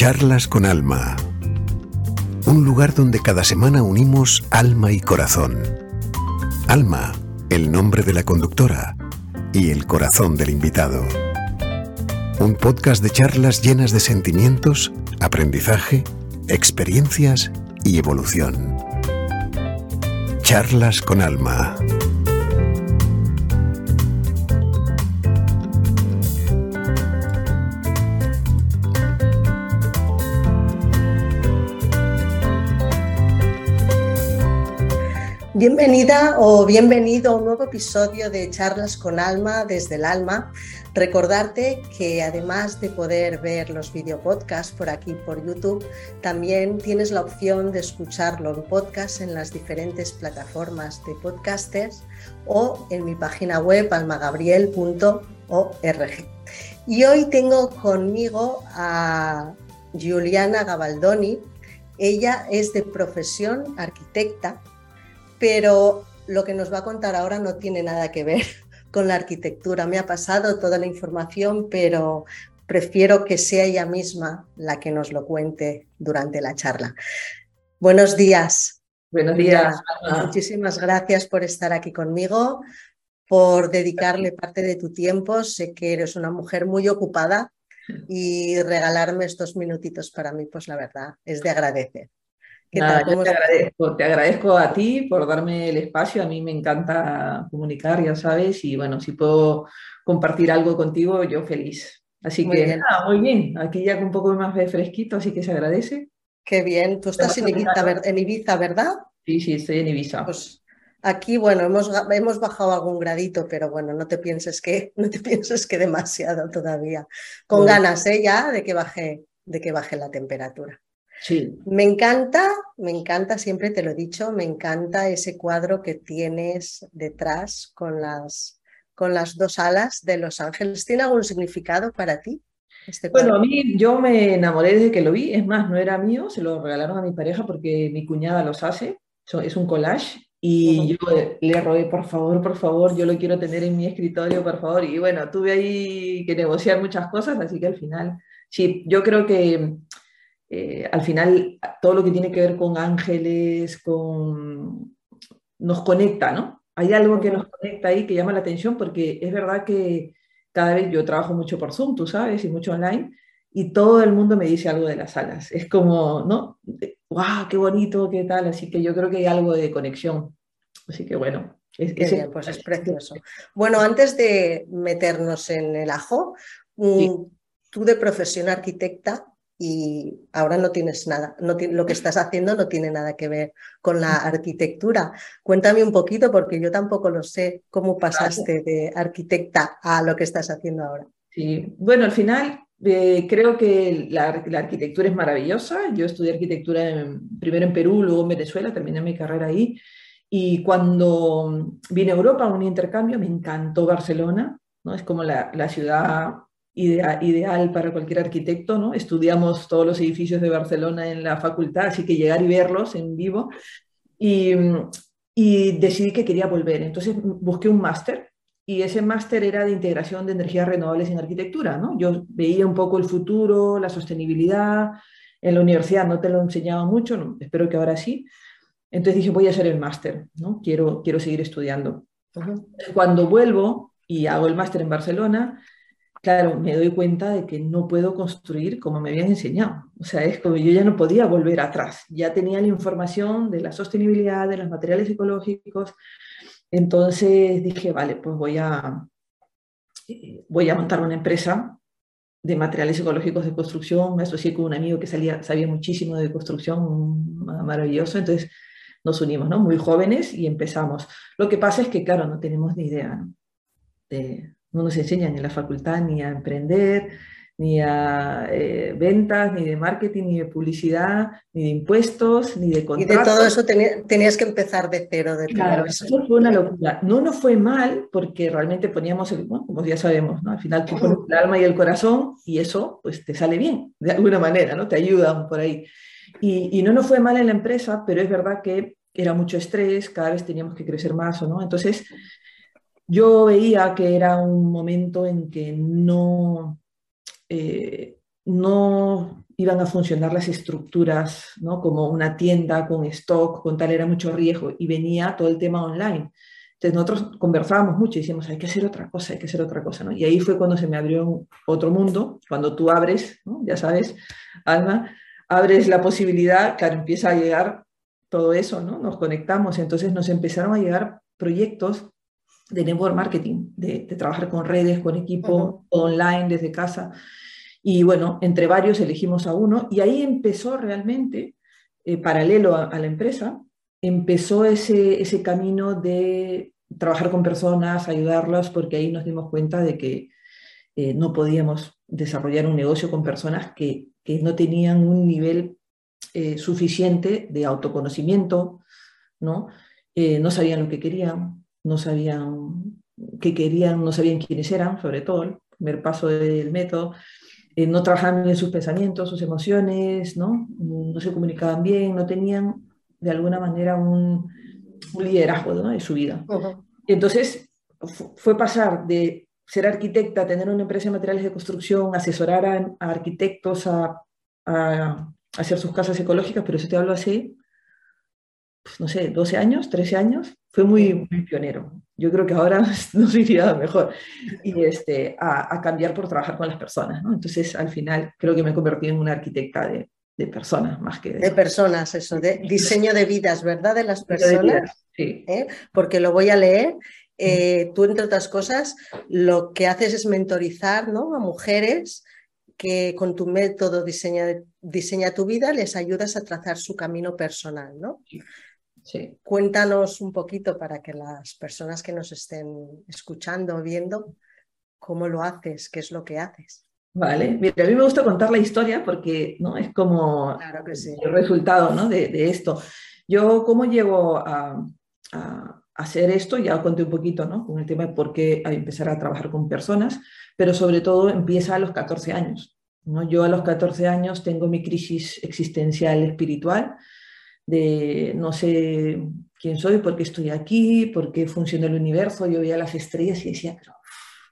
Charlas con Alma. Un lugar donde cada semana unimos alma y corazón. Alma, el nombre de la conductora, y el corazón del invitado. Un podcast de charlas llenas de sentimientos, aprendizaje, experiencias y evolución. Charlas con Alma. Bienvenida o bienvenido a un nuevo episodio de Charlas con Alma desde el alma. Recordarte que además de poder ver los videopodcasts por aquí por YouTube, también tienes la opción de escucharlo en podcast en las diferentes plataformas de podcasters o en mi página web almagabriel.org. Y hoy tengo conmigo a Juliana Gabaldoni. Ella es de profesión arquitecta pero lo que nos va a contar ahora no tiene nada que ver con la arquitectura. Me ha pasado toda la información, pero prefiero que sea ella misma la que nos lo cuente durante la charla. Buenos días. Buenos días. Muchísimas gracias por estar aquí conmigo, por dedicarle parte de tu tiempo. Sé que eres una mujer muy ocupada y regalarme estos minutitos para mí, pues la verdad, es de agradecer te, agradezco, te agradezco a ti por darme el espacio. A mí me encanta comunicar, ya sabes, y bueno, si puedo compartir algo contigo, yo feliz. Así que bien. muy bien. Aquí ya con un poco más de fresquito, así que se agradece. Qué bien. Tú estás en Ibiza, en Ibiza, ¿verdad? Sí, sí, estoy en Ibiza. Pues aquí, bueno, hemos, hemos bajado algún gradito, pero bueno, no te pienses que, no te pienses que demasiado todavía. Con ganas, ¿eh? Ya de que baje, de que baje la temperatura. Sí. Me encanta, me encanta, siempre te lo he dicho, me encanta ese cuadro que tienes detrás con las, con las dos alas de Los Ángeles. ¿Tiene algún significado para ti? Este bueno, a mí yo me enamoré desde que lo vi, es más, no era mío, se lo regalaron a mi pareja porque mi cuñada los hace, es un collage y yo le rogué, por favor, por favor, yo lo quiero tener en mi escritorio, por favor. Y bueno, tuve ahí que negociar muchas cosas, así que al final, sí, yo creo que eh, al final todo lo que tiene que ver con ángeles, con... nos conecta, ¿no? Hay algo que nos conecta ahí que llama la atención porque es verdad que cada vez yo trabajo mucho por Zoom, tú sabes, y mucho online, y todo el mundo me dice algo de las alas. Es como, ¿no? ¡Wow! ¡Qué bonito! ¿Qué tal? Así que yo creo que hay algo de conexión. Así que bueno. Es, bien, pues es precioso. Bueno, antes de meternos en el ajo, mm, tú de profesión arquitecta, y ahora no tienes nada, no lo que estás haciendo no tiene nada que ver con la arquitectura. Cuéntame un poquito porque yo tampoco lo sé cómo pasaste de arquitecta a lo que estás haciendo ahora. Sí, bueno, al final eh, creo que la, arquitectura es maravillosa. Yo estudié arquitectura primero en Perú, luego en Venezuela, terminé mi carrera ahí. Y cuando vine a Europa a un intercambio, me encantó Barcelona, ¿no? Es como la, la ciudad ideal para cualquier arquitecto, ¿no? Estudiamos todos los edificios de Barcelona en la facultad, así que llegar y verlos en vivo. Y, y decidí que quería volver. Entonces busqué un máster y ese máster era de integración de energías renovables en arquitectura, ¿no? Yo veía un poco el futuro, la sostenibilidad. En la universidad no te lo enseñaba mucho, espero que ahora sí. Entonces dije, voy a hacer el máster, ¿no? Quiero, quiero seguir estudiando. Cuando vuelvo y hago el máster en Barcelona, claro, me doy cuenta de que no puedo construir como me habían enseñado. O sea, es como yo ya no podía volver atrás. Ya tenía la información de la sostenibilidad, de los materiales ecológicos. Entonces dije, vale, pues voy a, eh, voy a montar una empresa de materiales ecológicos de construcción. Me asocié con un amigo que sabía muchísimo de construcción, maravilloso. Entonces nos unimos, ¿no? Muy jóvenes y empezamos. Lo que pasa es que, claro, no tenemos ni idea ¿no? de, no nos enseñan en la facultad ni a emprender, ni a eh, ventas, ni de marketing, ni de publicidad, ni de impuestos, ni de contratos. Y de todo eso tenías que empezar de cero. De claro, eso fue una locura. No nos fue mal porque realmente poníamos, el, bueno, como ya sabemos, ¿no? al final tú pones el alma y el corazón y eso pues te sale bien, de alguna manera, ¿no? te ayudan por ahí. Y, y no nos fue mal en la empresa, pero es verdad que era mucho estrés, cada vez teníamos que crecer más, ¿o no? Entonces, yo veía que era un momento en que no, eh, no iban a funcionar las estructuras, ¿no? Como una tienda con stock, con tal, era mucho riesgo, y venía todo el tema online. Entonces nosotros conversábamos mucho y decíamos, hay que hacer otra cosa, hay que hacer otra cosa, ¿no? Y ahí fue cuando se me abrió otro mundo, cuando tú abres, ya sabes, Alma, abres la posibilidad, claro, empieza a llegar todo eso, ¿no? Nos conectamos, entonces nos empezaron a llegar proyectos de network marketing, de, trabajar con redes, con equipo, online, desde casa. Y bueno, entre varios elegimos a uno y ahí empezó realmente, eh, paralelo a, la empresa, empezó ese, ese camino de trabajar con personas, ayudarlas, porque ahí nos dimos cuenta de que eh, no podíamos desarrollar un negocio con personas que, que no tenían un nivel eh, suficiente de autoconocimiento, ¿no? no sabían lo que querían, no sabían qué querían, no sabían quiénes eran, sobre todo, el primer paso del método, eh, no trabajaban en sus pensamientos, sus emociones, ¿no? no se comunicaban bien, no tenían de alguna manera un, liderazgo de su vida. Entonces, fue pasar de ser arquitecta, tener una empresa de materiales de construcción, asesorar a, arquitectos a, a, hacer sus casas ecológicas, pero eso te hablo así, pues, no sé, 12 años, 13 años, fue muy, pionero. Yo creo que ahora nos iría mejor y este, a, cambiar por trabajar con las personas. ¿no? Entonces, al final, creo que me he convertido en una arquitecta de, de personas más que de... de... personas, eso, de diseño de vidas, ¿verdad? De las personas. sí. ¿Eh? Porque lo voy a leer. Eh, tú, entre otras cosas, lo que haces es mentorizar ¿no? a mujeres que con tu método diseña, diseña tu vida les ayudas a trazar su camino personal, ¿no? Sí. Cuéntanos un poquito para que las personas que nos estén escuchando o viendo, cómo lo haces, qué es lo que haces. Vale, mira, a mí me gusta contar la historia porque ¿no? es como el resultado ¿no? de, esto. Yo, ¿cómo llego a, hacer esto? Ya conté un poquito ¿no? con el tema de por qué empezar a trabajar con personas, pero sobre todo empieza a los 14 años. ¿no? Yo a los 14 años tengo mi crisis existencial espiritual de no sé quién soy, por qué estoy aquí, por qué funciona el universo. Yo veía las estrellas y decía, pero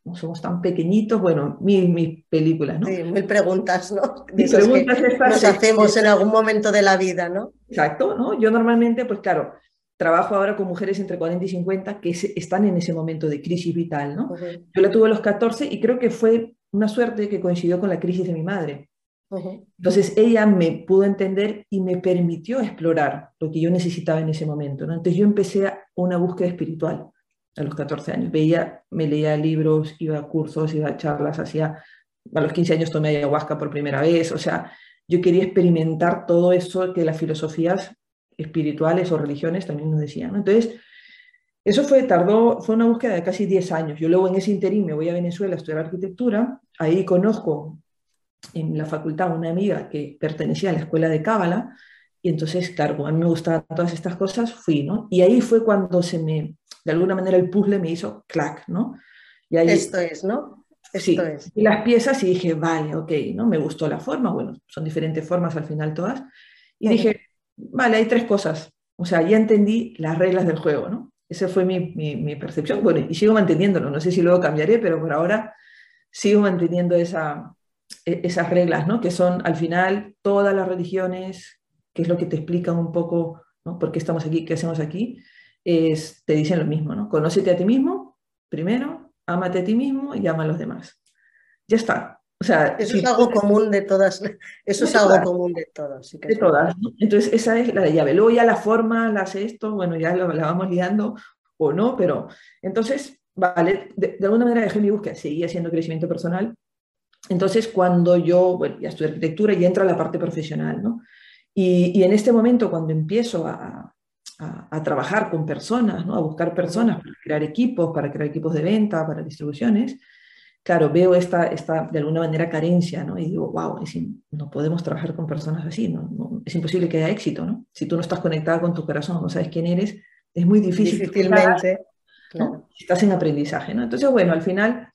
no somos tan pequeñitos. Bueno, mis, mis películas, ¿no? Sí, mil preguntas, ¿no? Mis preguntas que nos hacemos en algún momento de la vida, ¿no? Exacto, ¿no? Yo normalmente, pues claro, trabajo ahora con mujeres entre 40 y 50 que están en ese momento de crisis vital, ¿no? Yo la tuve a los 14 y creo que fue una suerte que coincidió con la crisis de mi madre. Entonces ella me pudo entender y me permitió explorar lo que yo necesitaba en ese momento. ¿no? Entonces yo empecé una búsqueda espiritual a los 14 años. Veía, me leía libros, iba a cursos, iba a charlas, hacía, a los 15 años tomé ayahuasca por primera vez. O sea, yo quería experimentar todo eso que las filosofías espirituales o religiones también nos decían. Entonces, eso fue, tardó, fue una búsqueda de casi 10 años. Yo luego en ese interín me voy a Venezuela a estudiar arquitectura. Ahí conozco en la facultad una amiga que pertenecía a la escuela de Cábala, y entonces, claro, a mí me gustaban todas estas cosas, fui, ¿no? Y ahí fue cuando se me, de alguna manera el puzzle me hizo clac, ¿no? Y ahí, Esto es, ¿no? Esto es. Y las piezas y dije, vale, ok, ¿no? Me gustó la forma, bueno, son diferentes formas al final todas. Y dije, vale, hay tres cosas. O sea, ya entendí las reglas del juego, ¿no? Esa fue mi, mi, mi percepción. Bueno, y sigo manteniéndolo. No sé si luego cambiaré, pero por ahora sigo manteniendo esa, esas reglas, ¿no? que son al final todas las religiones, que es lo que te explican un poco ¿no? por qué estamos aquí, qué hacemos aquí, es, te dicen lo mismo, ¿no? Conócete a ti mismo, primero, ámate a ti mismo y ama a los demás. Ya está. O sea, eso es algo común de todas, eso es algo común de todas. de todas. Entonces, esa es la llave. Luego ya la forma, la hace esto, bueno, ya la vamos liando o no, pero entonces, vale, de, de alguna manera dejé mi búsqueda, seguí haciendo crecimiento personal, entonces, cuando yo, bueno, ya estudié arquitectura y entra la parte profesional, ¿no? Y, en este momento, cuando empiezo a, trabajar con personas, ¿no? A buscar personas para crear equipos, para crear equipos de venta, para distribuciones, claro, veo esta, esta de alguna manera, carencia, ¿no? Y digo, wow, no podemos trabajar con personas así, ¿no? Es imposible que haya éxito, ¿no? Si tú no estás conectada con tu corazón, no sabes quién eres, es muy difícil. Difícilmente. Estás en aprendizaje, ¿no? Entonces, bueno, al final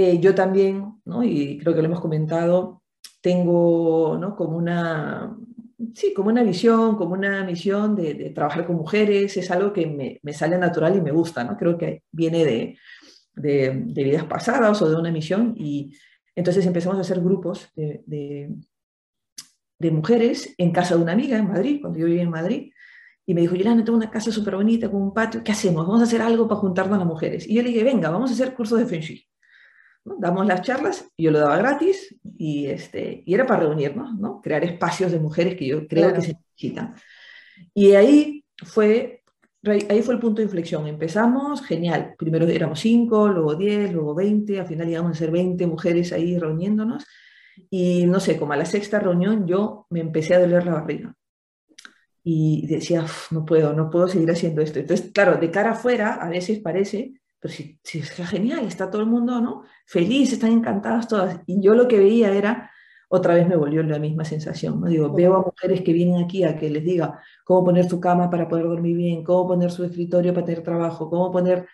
eh, yo también, ¿no? y creo que lo hemos comentado, tengo ¿no? como, una, sí, como una visión, como una misión de, trabajar con mujeres, es algo que me, me, sale natural y me gusta, ¿no? creo que viene de, de, vidas pasadas o de una misión y entonces empezamos a hacer grupos de, de mujeres en casa de una amiga en Madrid, cuando yo vivía en Madrid, y me dijo, Yolanda, tengo una casa súper bonita con un patio, ¿qué hacemos? Vamos a hacer algo para juntarnos las mujeres. Y yo le dije, venga, vamos a hacer cursos de Feng Shui. Damos las charlas, yo lo daba gratis y, este, y era para reunirnos, ¿no? crear espacios de mujeres que yo creo que se necesitan. Y ahí fue, ahí fue el punto de inflexión. Empezamos, genial. Primero éramos cinco, luego diez, luego veinte, al final llegamos a ser veinte mujeres ahí reuniéndonos. Y no sé, como a la sexta reunión yo me empecé a doler la barriga. Y decía, no puedo, no puedo seguir haciendo esto. Entonces, claro, de cara afuera a veces parece, pero si, si es genial, está todo el mundo, ¿no? Feliz, están encantadas todas. Y yo lo que veía era, otra vez me volvió la misma sensación, ¿no? Digo, veo a mujeres que vienen aquí a que les diga cómo poner su cama para poder dormir bien, cómo poner su escritorio para tener trabajo, cómo poner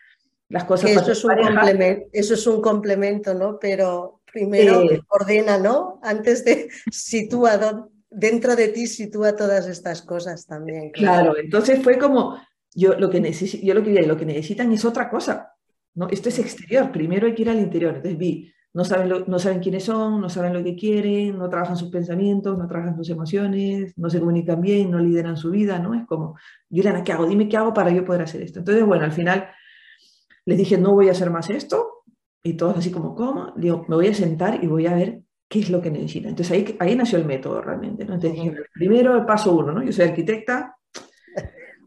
las cosas eso es, un complemento, eso es un complemento, ¿no? Pero primero ordena, ¿no? Antes de sitúa dentro de ti sitúa todas estas cosas también. Claro, entonces fue como yo lo que necesito, yo lo que lo que necesitan es otra cosa, ¿no? Esto es exterior, primero hay que ir al interior. Entonces vi, no saben, no saben quiénes son, no saben lo que quieren, no trabajan sus pensamientos, no trabajan sus emociones, no se comunican bien, no lideran su vida, ¿no? Es como, Yolanda, ¿qué hago? Dime qué hago para yo poder hacer esto. Entonces, bueno, al final les dije, no voy a hacer más esto, y todos así como, ¿cómo? Digo, me voy a sentar y voy a ver qué es lo que necesitan. Entonces ahí, ahí nació el método realmente, ¿no? Entonces dije, primero el paso uno, ¿no? Yo soy arquitecta,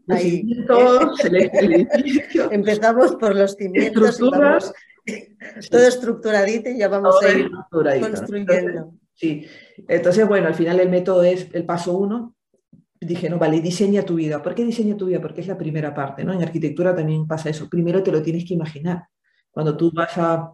Ahí. Empezamos por los cimientos y vamos, todo estructuradito y ya vamos a ir construyendo. Sí, entonces bueno, al final el método es el paso uno. Dije, no, vale, diseña tu vida. ¿Por qué diseña tu vida? Porque es la primera parte, ¿no? En arquitectura también pasa eso. Primero te lo tienes que imaginar. Cuando tú vas a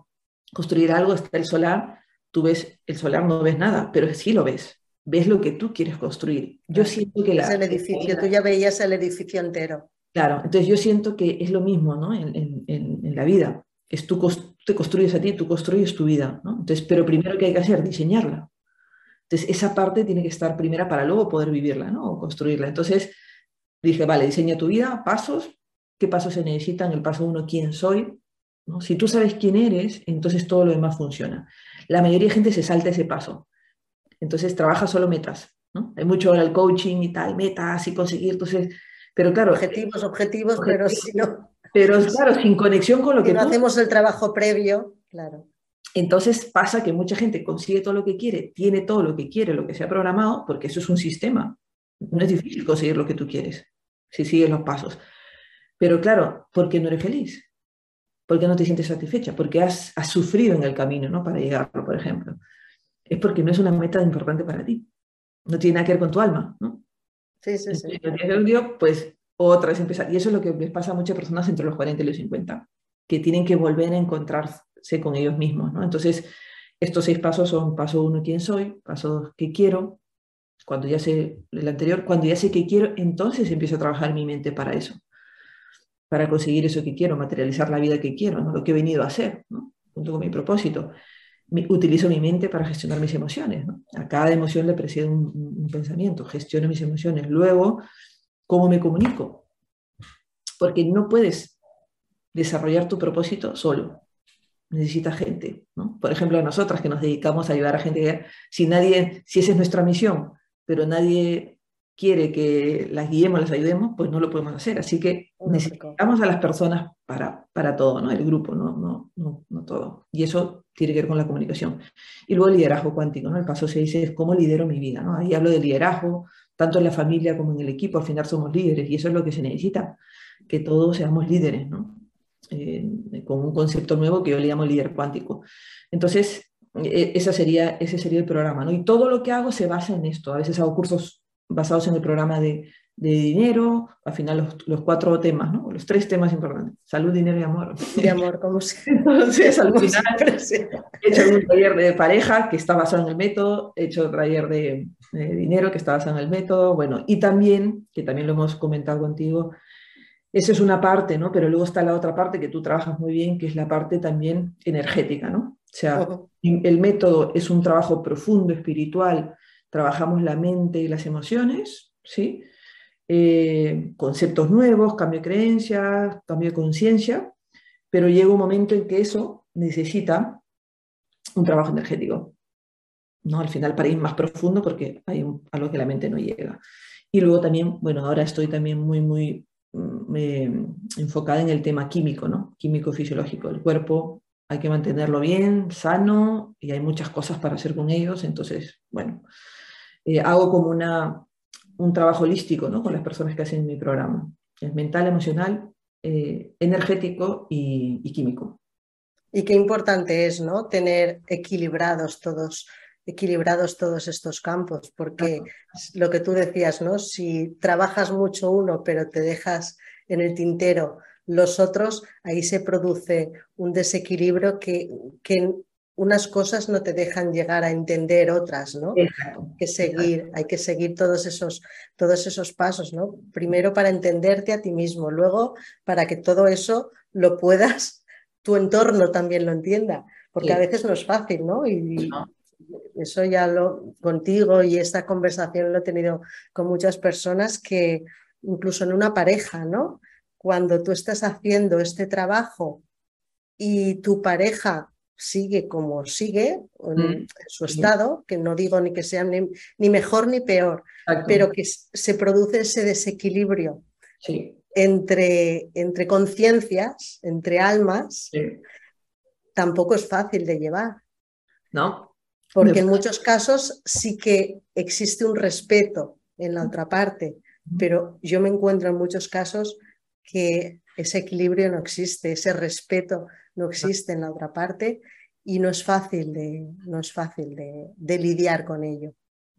construir algo, está el solar, tú ves el solar, no ves nada, pero sí lo ves ves lo que tú quieres construir. Yo siento que la... Es el edificio, tú ya veías el edificio entero. Claro, entonces yo siento que es lo mismo ¿no? en, en, la vida. Es tú te construyes a ti, tú construyes tu vida. ¿no? Entonces, pero primero que hay que hacer, diseñarla. Entonces, esa parte tiene que estar primera para luego poder vivirla ¿no? o construirla. Entonces, dije, vale, diseña tu vida, pasos. ¿Qué pasos se necesitan? El paso uno, ¿quién soy? ¿No? Si tú sabes quién eres, entonces todo lo demás funciona. La mayoría de gente se salta ese paso entonces trabaja solo metas, ¿no? Hay mucho ahora el coaching y tal, metas y conseguir, entonces, pero claro. Objetivos, objetivos, pero si no. Pero claro, sin conexión con lo que no hacemos el trabajo previo, claro. Entonces pasa que mucha gente consigue todo lo que quiere, tiene todo lo que quiere, lo que se ha programado, porque eso es un sistema. No es difícil conseguir lo que tú quieres, si sigues los pasos. Pero claro, ¿por qué no eres feliz? ¿Por qué no te sientes satisfecha? Porque has, has sufrido en el camino, ¿no? Para llegarlo, por ejemplo es porque no es una meta importante para ti. No tiene nada que ver con tu alma, ¿no? Sí, sí, sí. pues otra vez empezar. Y eso es lo que les pasa a muchas personas entre los 40 y los 50, que tienen que volver a encontrarse con ellos mismos, ¿no? Entonces, estos seis pasos son paso uno, quién soy, paso dos, qué quiero, cuando ya sé el anterior, cuando ya sé qué quiero, entonces empiezo a trabajar mi mente para eso, para conseguir eso que quiero, materializar la vida que quiero, ¿no? lo que he venido a hacer, ¿no? junto con mi propósito utilizo mi mente para gestionar mis emociones. A cada emoción le precede un, pensamiento, gestiono mis emociones. Luego, ¿cómo me comunico? Porque no puedes desarrollar tu propósito solo. Necesitas gente. Por ejemplo, nosotras que nos dedicamos a ayudar a gente, si nadie, si esa es nuestra misión, pero nadie quiere que las guiemos, las ayudemos, pues no lo podemos hacer. Así que necesitamos a las personas para, para todo, ¿no? El grupo, no, no, no, no, todo. Y eso tiene que ver con la comunicación. Y luego el liderazgo cuántico, ¿no? El paso 6 es cómo lidero mi vida, ¿no? Ahí hablo de liderazgo, tanto en la familia como en el equipo, al final somos líderes y eso es lo que se necesita, que todos seamos líderes, ¿no? Eh, con un concepto nuevo que yo le llamo líder cuántico. Entonces, e, esa sería, ese sería el programa, ¿no? Y todo lo que hago se basa en esto. A veces hago cursos basados en el programa de, de dinero, al final los, los, cuatro temas, ¿no? los tres temas importantes, salud, dinero y amor. Y amor, como si... Entonces, al final he hecho un taller de pareja que está basado en el método, he hecho otro taller de, de, dinero que está basado en el método, bueno, y también, que también lo hemos comentado contigo, esa es una parte, ¿no? Pero luego está la otra parte que tú trabajas muy bien, que es la parte también energética, ¿no? O sea, el método es un trabajo profundo, espiritual, trabajamos la mente y las emociones, ¿sí? Eh, conceptos nuevos, cambio de creencias, cambio de conciencia, pero llega un momento en que eso necesita un trabajo energético. ¿no? Al final para ir más profundo porque hay algo que la mente no llega. Y luego también, bueno, ahora estoy también muy, muy mm, enfocada en el tema químico, ¿no? Químico fisiológico. El cuerpo hay que mantenerlo bien, sano, y hay muchas cosas para hacer con ellos. Entonces, bueno, eh, hago como una, un trabajo holístico, ¿no? Con las personas que hacen mi programa. Es mental, emocional, eh, energético y, y químico. Y qué importante es, ¿no? Tener equilibrados todos equilibrados todos estos campos, porque lo que tú decías, ¿no? Si trabajas mucho uno, pero te dejas en el tintero los otros, ahí se produce un desequilibrio que, que unas cosas no te dejan llegar a entender otras, ¿no? Hay que seguir, hay que seguir todos esos, todos esos pasos, ¿no? Primero para entenderte a ti mismo, luego para que todo eso lo puedas, tu entorno también lo entienda, porque a veces no es fácil, ¿no? Y, eso ya lo contigo y esta conversación lo he tenido con muchas personas que incluso en una pareja, ¿no? Cuando tú estás haciendo este trabajo y tu pareja sigue como sigue, en mm, su estado, que no digo ni que sea ni, mejor ni peor, pero que se produce ese desequilibrio entre, entre conciencias, entre almas, tampoco es fácil de llevar. ¿No? Porque en muchos casos sí que existe un respeto en la otra parte, pero yo me encuentro en muchos casos que ese equilibrio no existe, ese respeto no existe en la otra parte y no es fácil de, no es fácil de, lidiar con ello.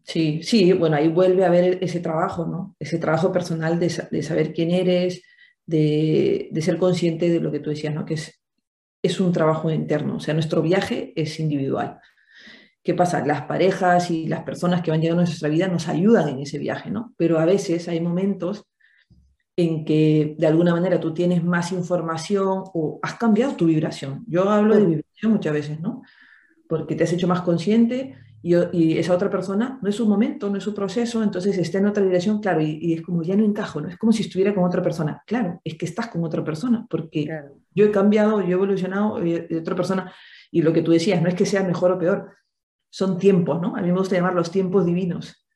Sí, sí, bueno, ahí vuelve a haber ese trabajo, ¿no? Ese trabajo personal de, saber quién eres, de, ser consciente de lo que tú decías, ¿no? Que es, es un trabajo interno, o sea, nuestro viaje es individual. ¿Qué pasa? Las parejas y las personas que van llegando a nuestra vida nos ayudan en ese viaje, ¿no? Pero a veces hay momentos en que de alguna manera tú tienes más información o has cambiado tu vibración. Yo hablo de vibración muchas veces, ¿no? Porque te has hecho más consciente y, esa otra persona no es su momento, no es su proceso, entonces está en otra vibración, claro, y, es como ya no encajo, ¿no? Es como si estuviera con otra persona. Claro, es que estás con otra persona, porque yo he cambiado, yo he evolucionado, y otra persona, y lo que tú decías, no es que sea mejor o peor, son tiempos, ¿no? A mí me gusta llamar los tiempos divinos.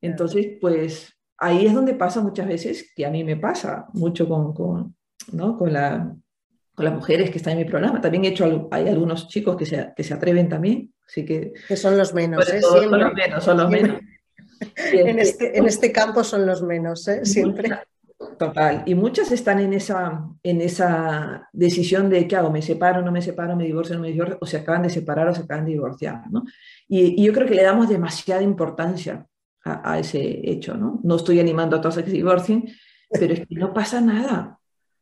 Entonces, pues ahí es donde pasa muchas veces, que a mí me pasa mucho con, con, ¿no? con, la, con las mujeres que están en mi programa. También he hecho, hay algunos chicos que se, que se atreven también, así que... Que son los menos, ¿eh? Son los menos, son los menos. en, este, en este campo son los menos, ¿eh? Siempre. Total. Y muchas están en esa, en esa decisión de qué hago, me separo, no me separo, me divorcio, no me divorcio, o se acaban de separar o se acaban de divorciar. ¿no? Y, yo creo que le damos demasiada importancia a, ese hecho. ¿no? no estoy animando a todos a que se divorcien, pero es que no pasa nada.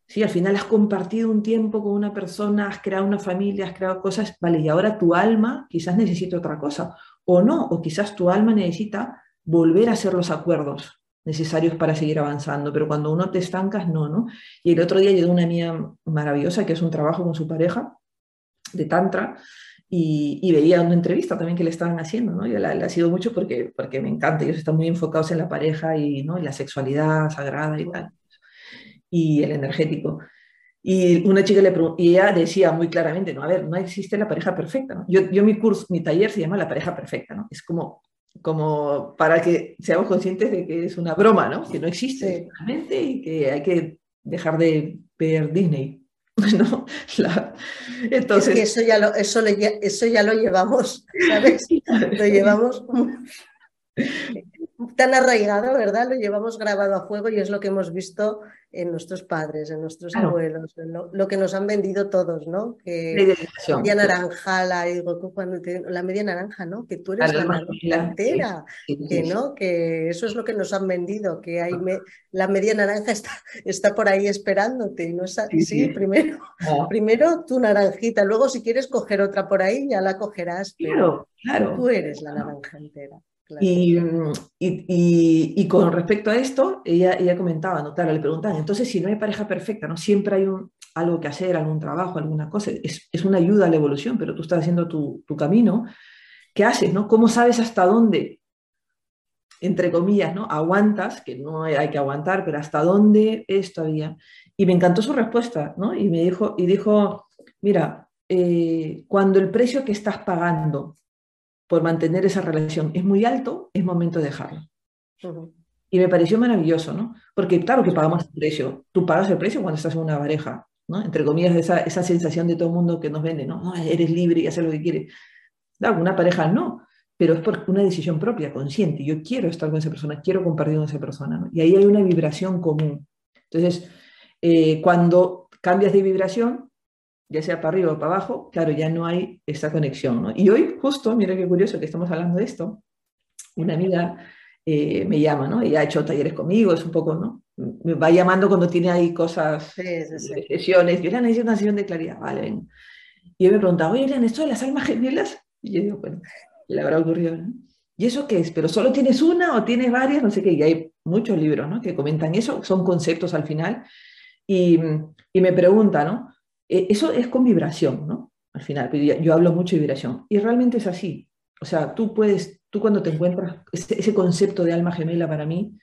Sí, al final has compartido un tiempo con una persona, has creado una familia, has creado cosas, vale, y ahora tu alma quizás necesita otra cosa, o no, o quizás tu alma necesita volver a hacer los acuerdos, necesarios para seguir avanzando, pero cuando uno te estancas, no, ¿no? Y el otro día llegó una amiga maravillosa que es un trabajo con su pareja de Tantra y, veía una entrevista también que le estaban haciendo, ¿no? Yo la, la sido mucho porque, porque me encanta, ellos están muy enfocados en la pareja y, ¿no? la sexualidad sagrada y tal, y el energético. Y una chica le y ella decía muy claramente, no, a ver, no existe la pareja perfecta, ¿no? Yo, yo mi curso, mi taller se llama la pareja perfecta, ¿no? Es como como para que seamos conscientes de que es una broma, ¿no? Que no existe realmente y que hay que dejar de ver Disney. ¿no? entonces... eso ya, lo, eso, eso ya lo llevamos, ¿sabes? Lo llevamos tan arraigado, ¿verdad? Lo llevamos grabado a fuego y es lo que hemos visto en nuestros padres, en nuestros abuelos, lo, que nos han vendido todos, ¿no? Que la media naranja, la, la media naranja, ¿no? Que tú eres la, naranja entera, que no, que eso es lo que nos han vendido, que hay la media naranja está, está por ahí esperándote y no es sí, primero, primero tu naranjita, luego si quieres coger otra por ahí ya la cogerás, pero claro, tú eres la naranja entera. Y, y, y, con respecto a esto, ella, ella comentaba, ¿no? Claro, le preguntaban, entonces si no hay pareja perfecta, ¿no? Siempre hay un, algo que hacer, algún trabajo, alguna cosa, es, es una ayuda a la evolución, pero tú estás haciendo tu, tu, camino, ¿qué haces, no? ¿Cómo sabes hasta dónde, entre comillas, ¿no? Aguantas, que no hay que aguantar, pero hasta dónde es todavía. Y me encantó su respuesta, ¿no? Y me dijo, y dijo, mira, eh, cuando el precio que estás pagando por mantener esa relación es muy alto, es momento de dejarlo. Y me pareció maravilloso, ¿no? Porque claro que pagamos el precio. Tú pagas el precio cuando estás en una pareja, ¿no? Entre comillas, esa, esa sensación de todo el mundo que nos vende, ¿no? eres libre y haces lo que quieres. Claro, una pareja no, pero es por una decisión propia, consciente. Yo quiero estar con esa persona, quiero compartir con esa persona, ¿no? Y ahí hay una vibración común. Entonces, eh, cuando cambias de vibración, ya sea para arriba o para abajo, claro, ya no hay esa conexión, ¿no? Y hoy, justo, mira qué curioso que estamos hablando de esto, una amiga eh, me llama, ¿no? Ella ha hecho talleres conmigo, es un poco, ¿no? Me va llamando cuando tiene ahí cosas, sí, sesiones. Yo necesito una sesión de claridad, vale, ven. Y yo me preguntaba, oye, Eliana, ¿esto de las almas gemelas? Y yo digo, bueno, le habrá ocurrido, ¿no? ¿Y eso qué es? ¿Pero solo tienes una o tienes varias? No sé qué. Y hay muchos libros, ¿no? Que comentan eso, son conceptos al final. Y, y me pregunta, ¿no? Eh, eso es con vibración, ¿no? Al final, yo, yo hablo mucho de vibración. Y realmente es así. O sea, tú puedes tú cuando te encuentras, ese, concepto de alma gemela para mí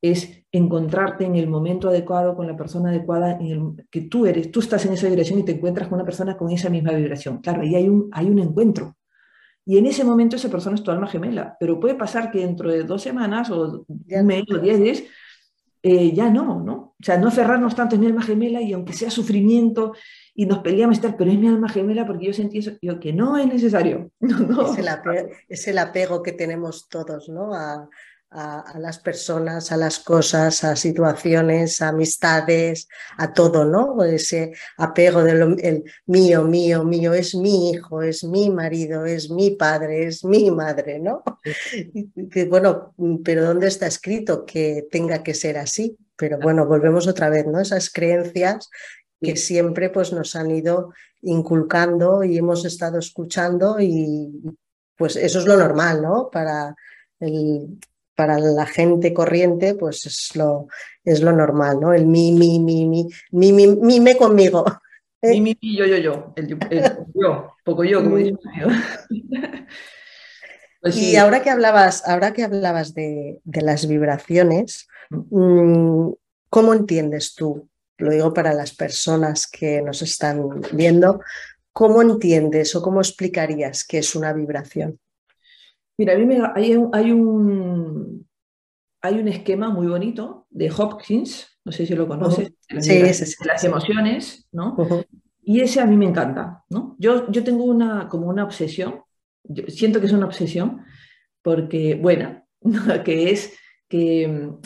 es encontrarte en el momento adecuado con la persona adecuada, en el, que tú eres, tú estás en esa vibración y te encuentras con una persona con esa misma vibración. Claro, ahí hay un, hay un encuentro. Y en ese momento esa persona es tu alma gemela, pero puede pasar que dentro de dos semanas o un mes o diez días eh, ya no, ¿no? O sea, no aferrarnos tanto es mi alma gemela y aunque sea sufrimiento y nos peleamos, tal, pero es mi alma gemela porque yo sentí eso, yo que no es necesario. Es, el apego, es, el apego, que tenemos todos, ¿no? A, las personas, a las cosas, a situaciones, a amistades, a todo, ¿no? Ese apego del el mío, mío, mío, es mi hijo, es mi marido, es mi padre, es mi madre, ¿no? Que, bueno, pero ¿dónde está escrito que tenga que ser así? Pero bueno, volvemos otra vez, ¿no? Esas creencias que siempre pues nos han ido inculcando y hemos estado escuchando y pues eso es lo normal, ¿no? Para el, para la gente corriente, pues es lo, es lo normal, ¿no? El mi, mi, mi, mi, mi, mi, mi, me conmigo. Mi, mi, mi, yo, yo, yo. El, yo, poco yo, como digo. Pues y ahora que hablabas, ahora que hablabas de, de las vibraciones, mm, ¿cómo entiendes tú? Lo digo para las personas que nos están viendo. ¿Cómo entiendes o cómo explicarías qué es una vibración? Mira, a mí me, hay, hay, un, hay un esquema muy bonito de Hopkins, no sé si lo conoces, sí, las emociones, ¿no? Y ese a mí me encanta, ¿no? Yo, yo tengo una, como una obsesión, siento que es una obsesión, porque, buena, que es que mm,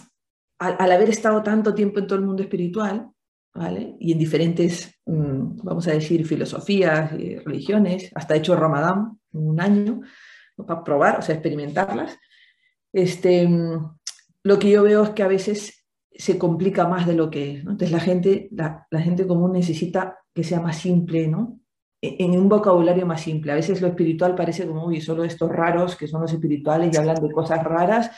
al, haber estado tanto tiempo en todo el mundo espiritual, ¿vale? Y en diferentes, mm, vamos a decir, filosofías, y religiones, hasta hecho Ramadán, un año, para probar, o sea, experimentarlas. Este, lo que yo veo es que a veces se complica más de lo que es. Entonces la gente, la, gente común necesita que sea más simple, ¿no? E, en un vocabulario más simple. A veces lo espiritual parece como, uy, solo estos raros que son los espirituales y hablan de cosas raras.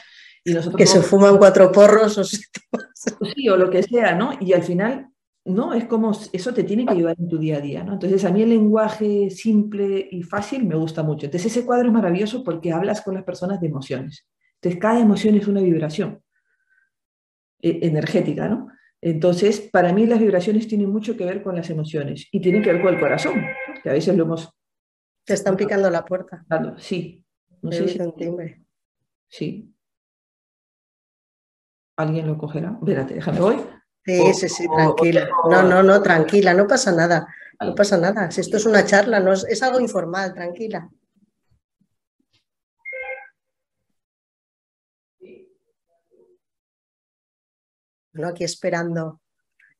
Y nosotros que se fuman cuatro porros o, sí, o lo que sea, ¿no? Y al final ¿no? Es como, eso te tiene que ayudar en tu día a día, ¿no? Entonces, a mí el lenguaje simple y fácil me gusta mucho. Entonces, ese cuadro es maravilloso porque hablas con las personas de emociones. Entonces, cada emoción es una vibración eh, energética, ¿no? Entonces, para mí las vibraciones tienen mucho que ver con las emociones y tienen que ver con el corazón, que a veces lo hemos... Te están picando la puerta. Sí. No sé si... Sí. ¿Alguien lo cogerá? Espérate, déjame, voy. Sí, sí, sí, tranquila. No, no, no, tranquila, no pasa nada. No pasa nada. Si esto es una charla, no es, algo informal, tranquila. Bueno, aquí esperando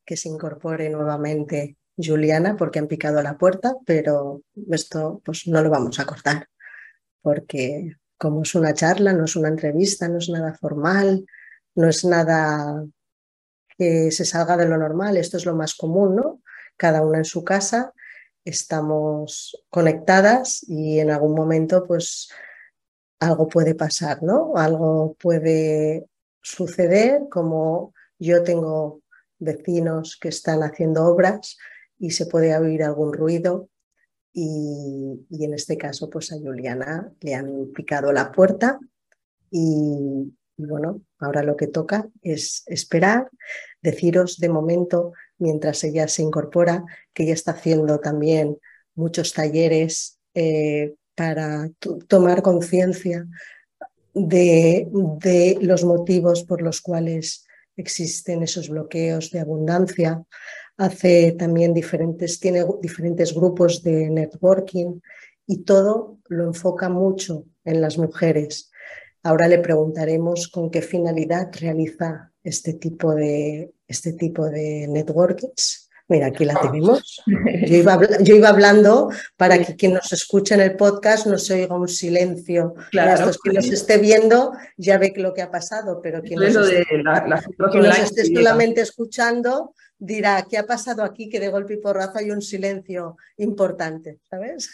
que se incorpore nuevamente Juliana porque han picado la puerta, pero esto pues no lo vamos a cortar porque como es una charla, no es una entrevista, no es nada formal, no es nada que se salga de lo normal, esto es lo más común, ¿no? Cada una en su casa, estamos conectadas y en algún momento pues algo puede pasar, ¿no? Algo puede suceder, como yo tengo vecinos que están haciendo obras y se puede oír algún ruido y, y, en este caso pues a Juliana le han picado la puerta y bueno, ahora lo que toca es esperar, deciros de momento, mientras ella se incorpora, que ella está haciendo también muchos talleres eh, para tomar conciencia de, de los motivos por los cuales existen esos bloqueos de abundancia. Hace también diferentes, tiene diferentes grupos de networking y todo lo enfoca mucho en las mujeres. Ahora le preguntaremos con qué finalidad realiza este tipo de, este tipo de networkings. Mira, aquí la tenemos. Yo iba, yo iba hablando para que quien nos escuche en el podcast no se oiga un silencio. Claro, que nos esté viendo ya ve lo que ha pasado, pero quien nos, esté, solamente escuchando dirá, ¿qué ha pasado aquí? Que de golpe y porrazo hay un silencio importante, ¿sabes?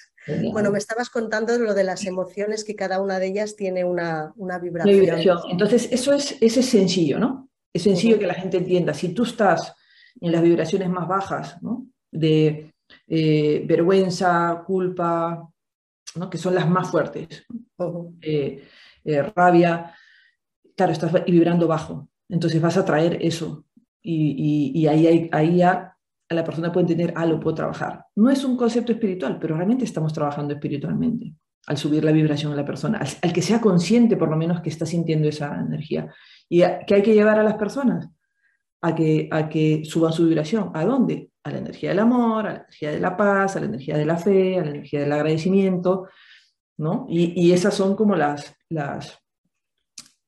Bueno, me estabas contando lo de las emociones, que cada una de ellas tiene una, una vibración. Entonces, eso es, ese es sencillo, ¿no? Es sencillo que la gente entienda. Si tú estás en las vibraciones más bajas, ¿no? De eh, vergüenza, culpa, ¿no? que son las más fuertes, eh, eh, rabia, claro, estás vibrando bajo. Entonces vas a traer eso. Y, y, ahí, ahí ya la persona puede entender, ah, lo puedo trabajar. No es un concepto espiritual, pero realmente estamos trabajando espiritualmente al subir la vibración a la persona, al, que sea consciente por lo menos que está sintiendo esa energía. ¿Y que hay que llevar a las personas? A que, a que suban su vibración. ¿A dónde? A la energía del amor, a la energía de la paz, a la energía de la fe, a la energía del agradecimiento, ¿no? Y, esas son como las, las...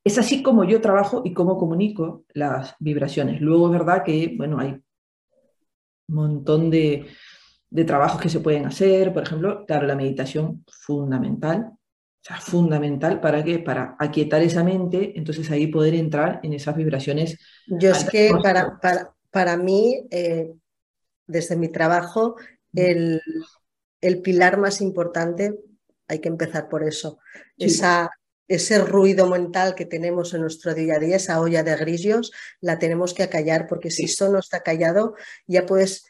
Es así como yo trabajo y cómo comunico las vibraciones. Luego es verdad que, bueno, hay un montón de, de trabajos que se pueden hacer, por ejemplo, claro, la meditación fundamental, sea, fundamental para qué? Para aquietar esa mente, entonces ahí poder entrar en esas vibraciones. Yo es que para, para, para mí, eh, desde mi trabajo, el, el, pilar más importante, hay que empezar por eso, esa, ese ruido mental que tenemos en nuestro día a día, esa olla de grillos, la tenemos que acallar, porque si eso no está callado, ya puedes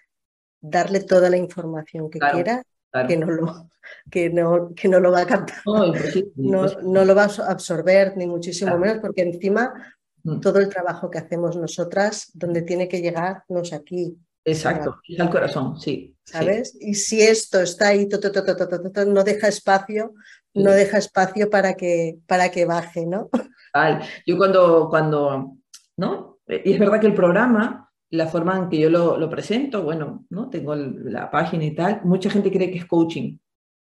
darle toda la información que quiera que no lo, que no, que no lo va a captar, no, no, lo va a absorber, ni muchísimo menos, porque encima mm. todo el trabajo que hacemos nosotras, donde tiene que llegar, no es aquí. Exacto, es al corazón, sí. ¿Sabes? Y si esto está ahí, no deja espacio, no deja espacio para que, para que baje, ¿no? Yo cuando, cuando, ¿no? Y es verdad que el programa la forma en que yo lo, presento, bueno, ¿no? tengo la página y tal, mucha gente cree que es coaching.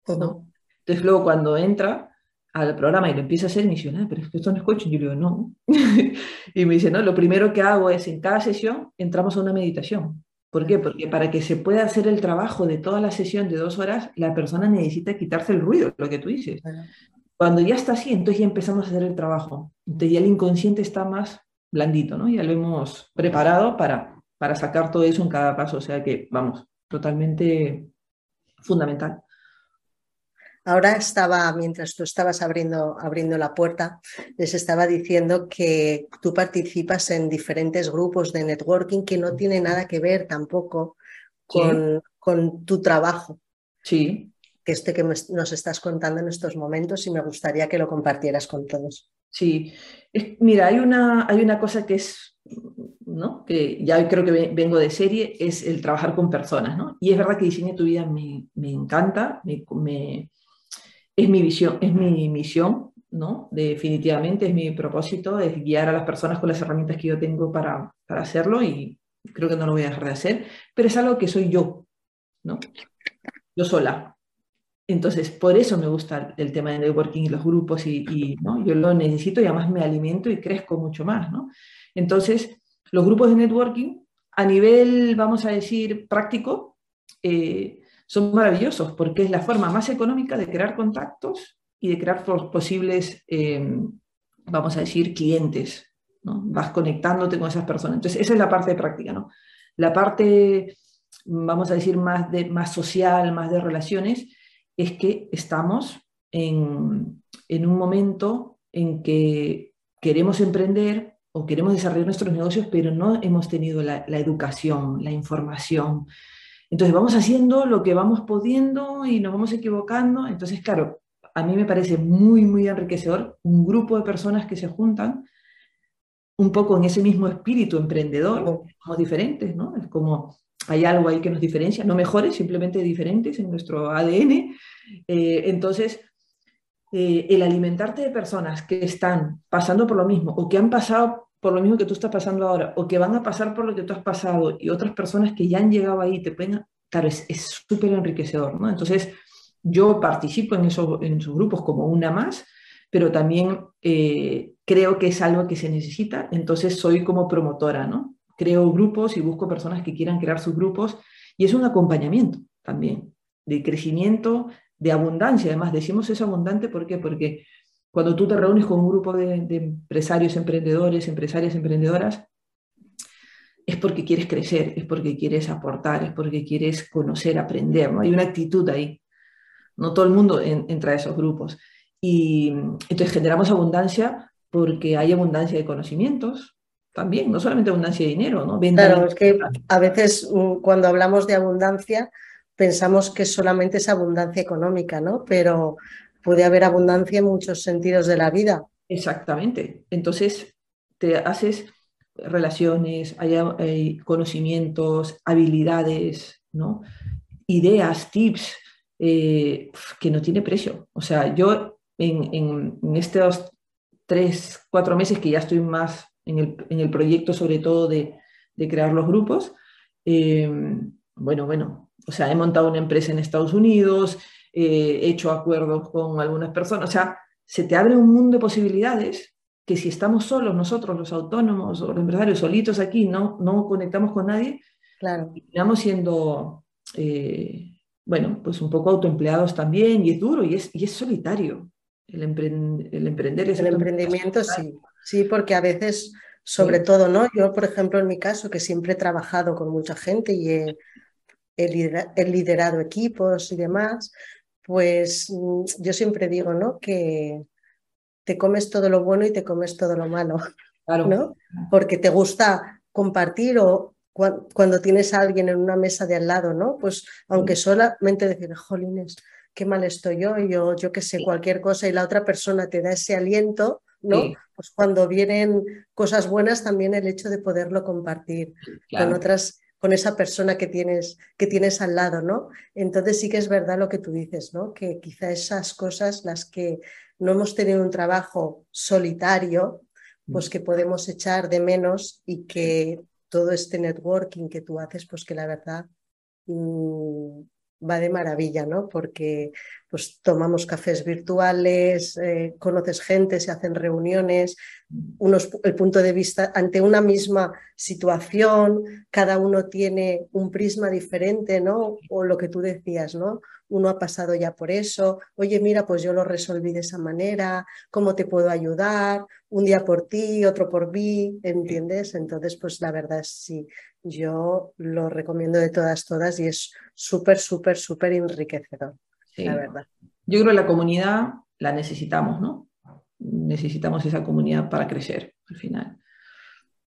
¿no? Entonces luego cuando entra al programa y lo empieza a hacer, me dice, ah, pero es que esto no es coaching. Yo le digo, no. y me dice, no, lo primero que hago es en cada sesión entramos a una meditación. ¿Por qué? Porque para que se pueda hacer el trabajo de toda la sesión de dos horas, la persona necesita quitarse el ruido, lo que tú dices. Cuando ya está así, entonces ya empezamos a hacer el trabajo. Entonces ya el inconsciente está más blandito, ¿no? Ya lo hemos preparado para, para sacar todo eso en cada paso, o sea que, vamos, totalmente fundamental. Ahora estaba, mientras tú estabas abriendo, abriendo la puerta, les estaba diciendo que tú participas en diferentes grupos de networking que no tiene nada que ver tampoco con, con tu trabajo. Sí. Que este que nos estás contando en estos momentos y me gustaría que lo compartieras con todos. Sí, mira, hay una, hay una cosa que es, ¿no? que ya creo que vengo de serie, es el trabajar con personas, ¿no? Y es verdad que diseño tu vida me, me encanta, me, es mi visión, es mi misión, ¿no? Definitivamente es mi propósito, es guiar a las personas con las herramientas que yo tengo para, para hacerlo y creo que no lo voy a dejar de hacer, pero es algo que soy yo, ¿no? Yo sola, entonces, por eso me gusta el tema de networking y los grupos y, ¿no? yo lo necesito y además me alimento y crezco mucho más. ¿no? Entonces, los grupos de networking a nivel, vamos a decir, práctico, eh, son maravillosos porque es la forma más económica de crear contactos y de crear posibles, em, vamos a decir, clientes. ¿no? Vas conectándote con esas personas. Entonces, esa es la parte de práctica. ¿no? La parte, vamos a decir, más, de, más social, más de relaciones, es que estamos en, un momento en que queremos emprender o queremos desarrollar nuestros negocios, pero no hemos tenido la, educación, la información. Entonces vamos haciendo lo que vamos pudiendo y nos vamos equivocando. Entonces, claro, a mí me parece muy, muy enriquecedor un grupo de personas que se juntan un poco en ese mismo espíritu emprendedor, somos diferentes, ¿no? Es como hay algo ahí que nos diferencia, no mejores, simplemente diferentes en nuestro ADN. Eh, entonces, eh, el alimentarte de personas que están pasando por lo mismo o que han pasado por lo mismo que tú estás pasando ahora o que van a pasar por lo que tú has pasado y otras personas que ya han llegado ahí te pueden, claro, es súper enriquecedor, ¿no? Entonces, yo participo en, eso, en esos grupos como una más, pero también eh, creo que es algo que se necesita, entonces soy como promotora, ¿no? Creo grupos y busco personas que quieran crear sus grupos y es un acompañamiento también de crecimiento, de abundancia. Además, decimos es abundante ¿por qué? porque cuando tú te reúnes con un grupo de, empresarios, emprendedores, empresarias, emprendedoras, es porque quieres crecer, es porque quieres aportar, es porque quieres conocer, aprender, ¿no? Hay una actitud ahí. No todo el mundo entra a esos grupos. Y entonces generamos abundancia porque hay abundancia de conocimientos, también, no solamente abundancia de dinero, ¿no? claro, es que a veces mm, cuando hablamos de abundancia pensamos que solamente es abundancia económica, ¿no? Pero puede haber abundancia en muchos sentidos de la vida. Exactamente. Entonces, te haces relaciones, hay, conocimientos, habilidades, ¿no? Ideas, tips, eh, que no tiene precio. O sea, yo en, estos tres, cuatro meses que ya estoy más en el, proyecto, sobre todo de, crear los grupos, eh, bueno, bueno, o sea, he montado una empresa en Estados Unidos, eh, he hecho acuerdos con algunas personas, o sea, se te abre un mundo de posibilidades que si estamos solos nosotros, los autónomos o los empresarios solitos aquí, no, no conectamos con nadie, claro. terminamos siendo, eh, bueno, pues un poco autoempleados también, y es duro, y es, y es solitario. El, el emprender es El emprendimiento sí, sí, porque a veces, sobre todo, ¿no? Yo, por ejemplo, en mi caso, que siempre he trabajado con mucha gente y he, he liderado equipos y demás, pues mm, yo siempre digo, ¿no? Que te comes todo lo bueno y te comes todo lo malo, ¿no? Porque te gusta compartir o cuando tienes a alguien en una mesa de al lado, ¿no? Pues aunque solamente decir, jolines, qué mal estoy yo, yo, yo que sé, cualquier cosa y la otra persona te da ese aliento, ¿no? Pues cuando vienen cosas buenas también el hecho de poderlo compartir con otras con esa persona que tienes, que tienes al lado, ¿no? Entonces sí que es verdad lo que tú dices, ¿no? Que quizá esas cosas, las que no hemos tenido un trabajo solitario, pues mm. que podemos echar de menos y que todo este networking que tú haces, pues que la verdad mm, va de maravilla, ¿no? Porque pues tomamos cafés virtuales, eh, conoces gente, se hacen reuniones, el punto de vista ante una misma situación, cada uno tiene un prisma diferente, ¿no? O lo que tú decías, ¿no? Uno ha pasado ya por eso, oye, mira, pues yo lo resolví de esa manera, ¿cómo te puedo ayudar? Un día por ti, otro por mí, ¿entiendes? Entonces, pues la verdad sí, yo lo recomiendo de todas, todas y es súper, súper, súper enriquecedor, la verdad. Yo creo que la comunidad la necesitamos, ¿no? Necesitamos esa comunidad para crecer al final.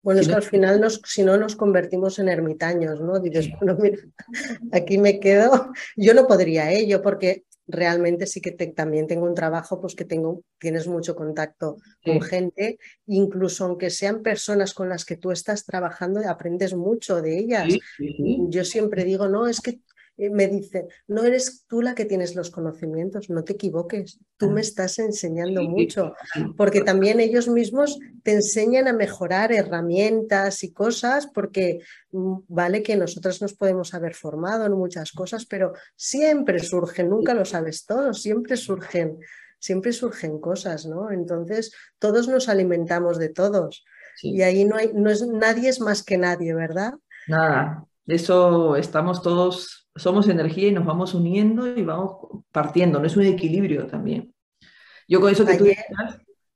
Bueno, es que al final nos, si no nos convertimos en ermitaños, ¿no? Dices, bueno, mira, aquí me quedo. Yo no podría ello, porque realmente sí que también tengo un trabajo, pues que tengo, tienes mucho contacto con gente, incluso aunque sean personas con las que tú estás trabajando, aprendes mucho de ellas. Yo siempre digo, no, es que eh, me dice, no eres tú la que tienes los conocimientos, no te equivoques, tú me estás enseñando mucho, porque también ellos mismos te enseñan a mejorar herramientas y cosas, porque mm, vale que nosotros nos podemos haber formado en muchas cosas, pero siempre surgen, nunca lo sabes todo, siempre surgen, siempre surgen cosas, ¿no? Entonces, todos nos alimentamos de todos. Y ahí no hay, no es, nadie es más que nadie, ¿verdad? Nada, eso estamos todos somos energía y nos vamos uniendo y vamos partiendo, no es un equilibrio también. Yo con eso que tú...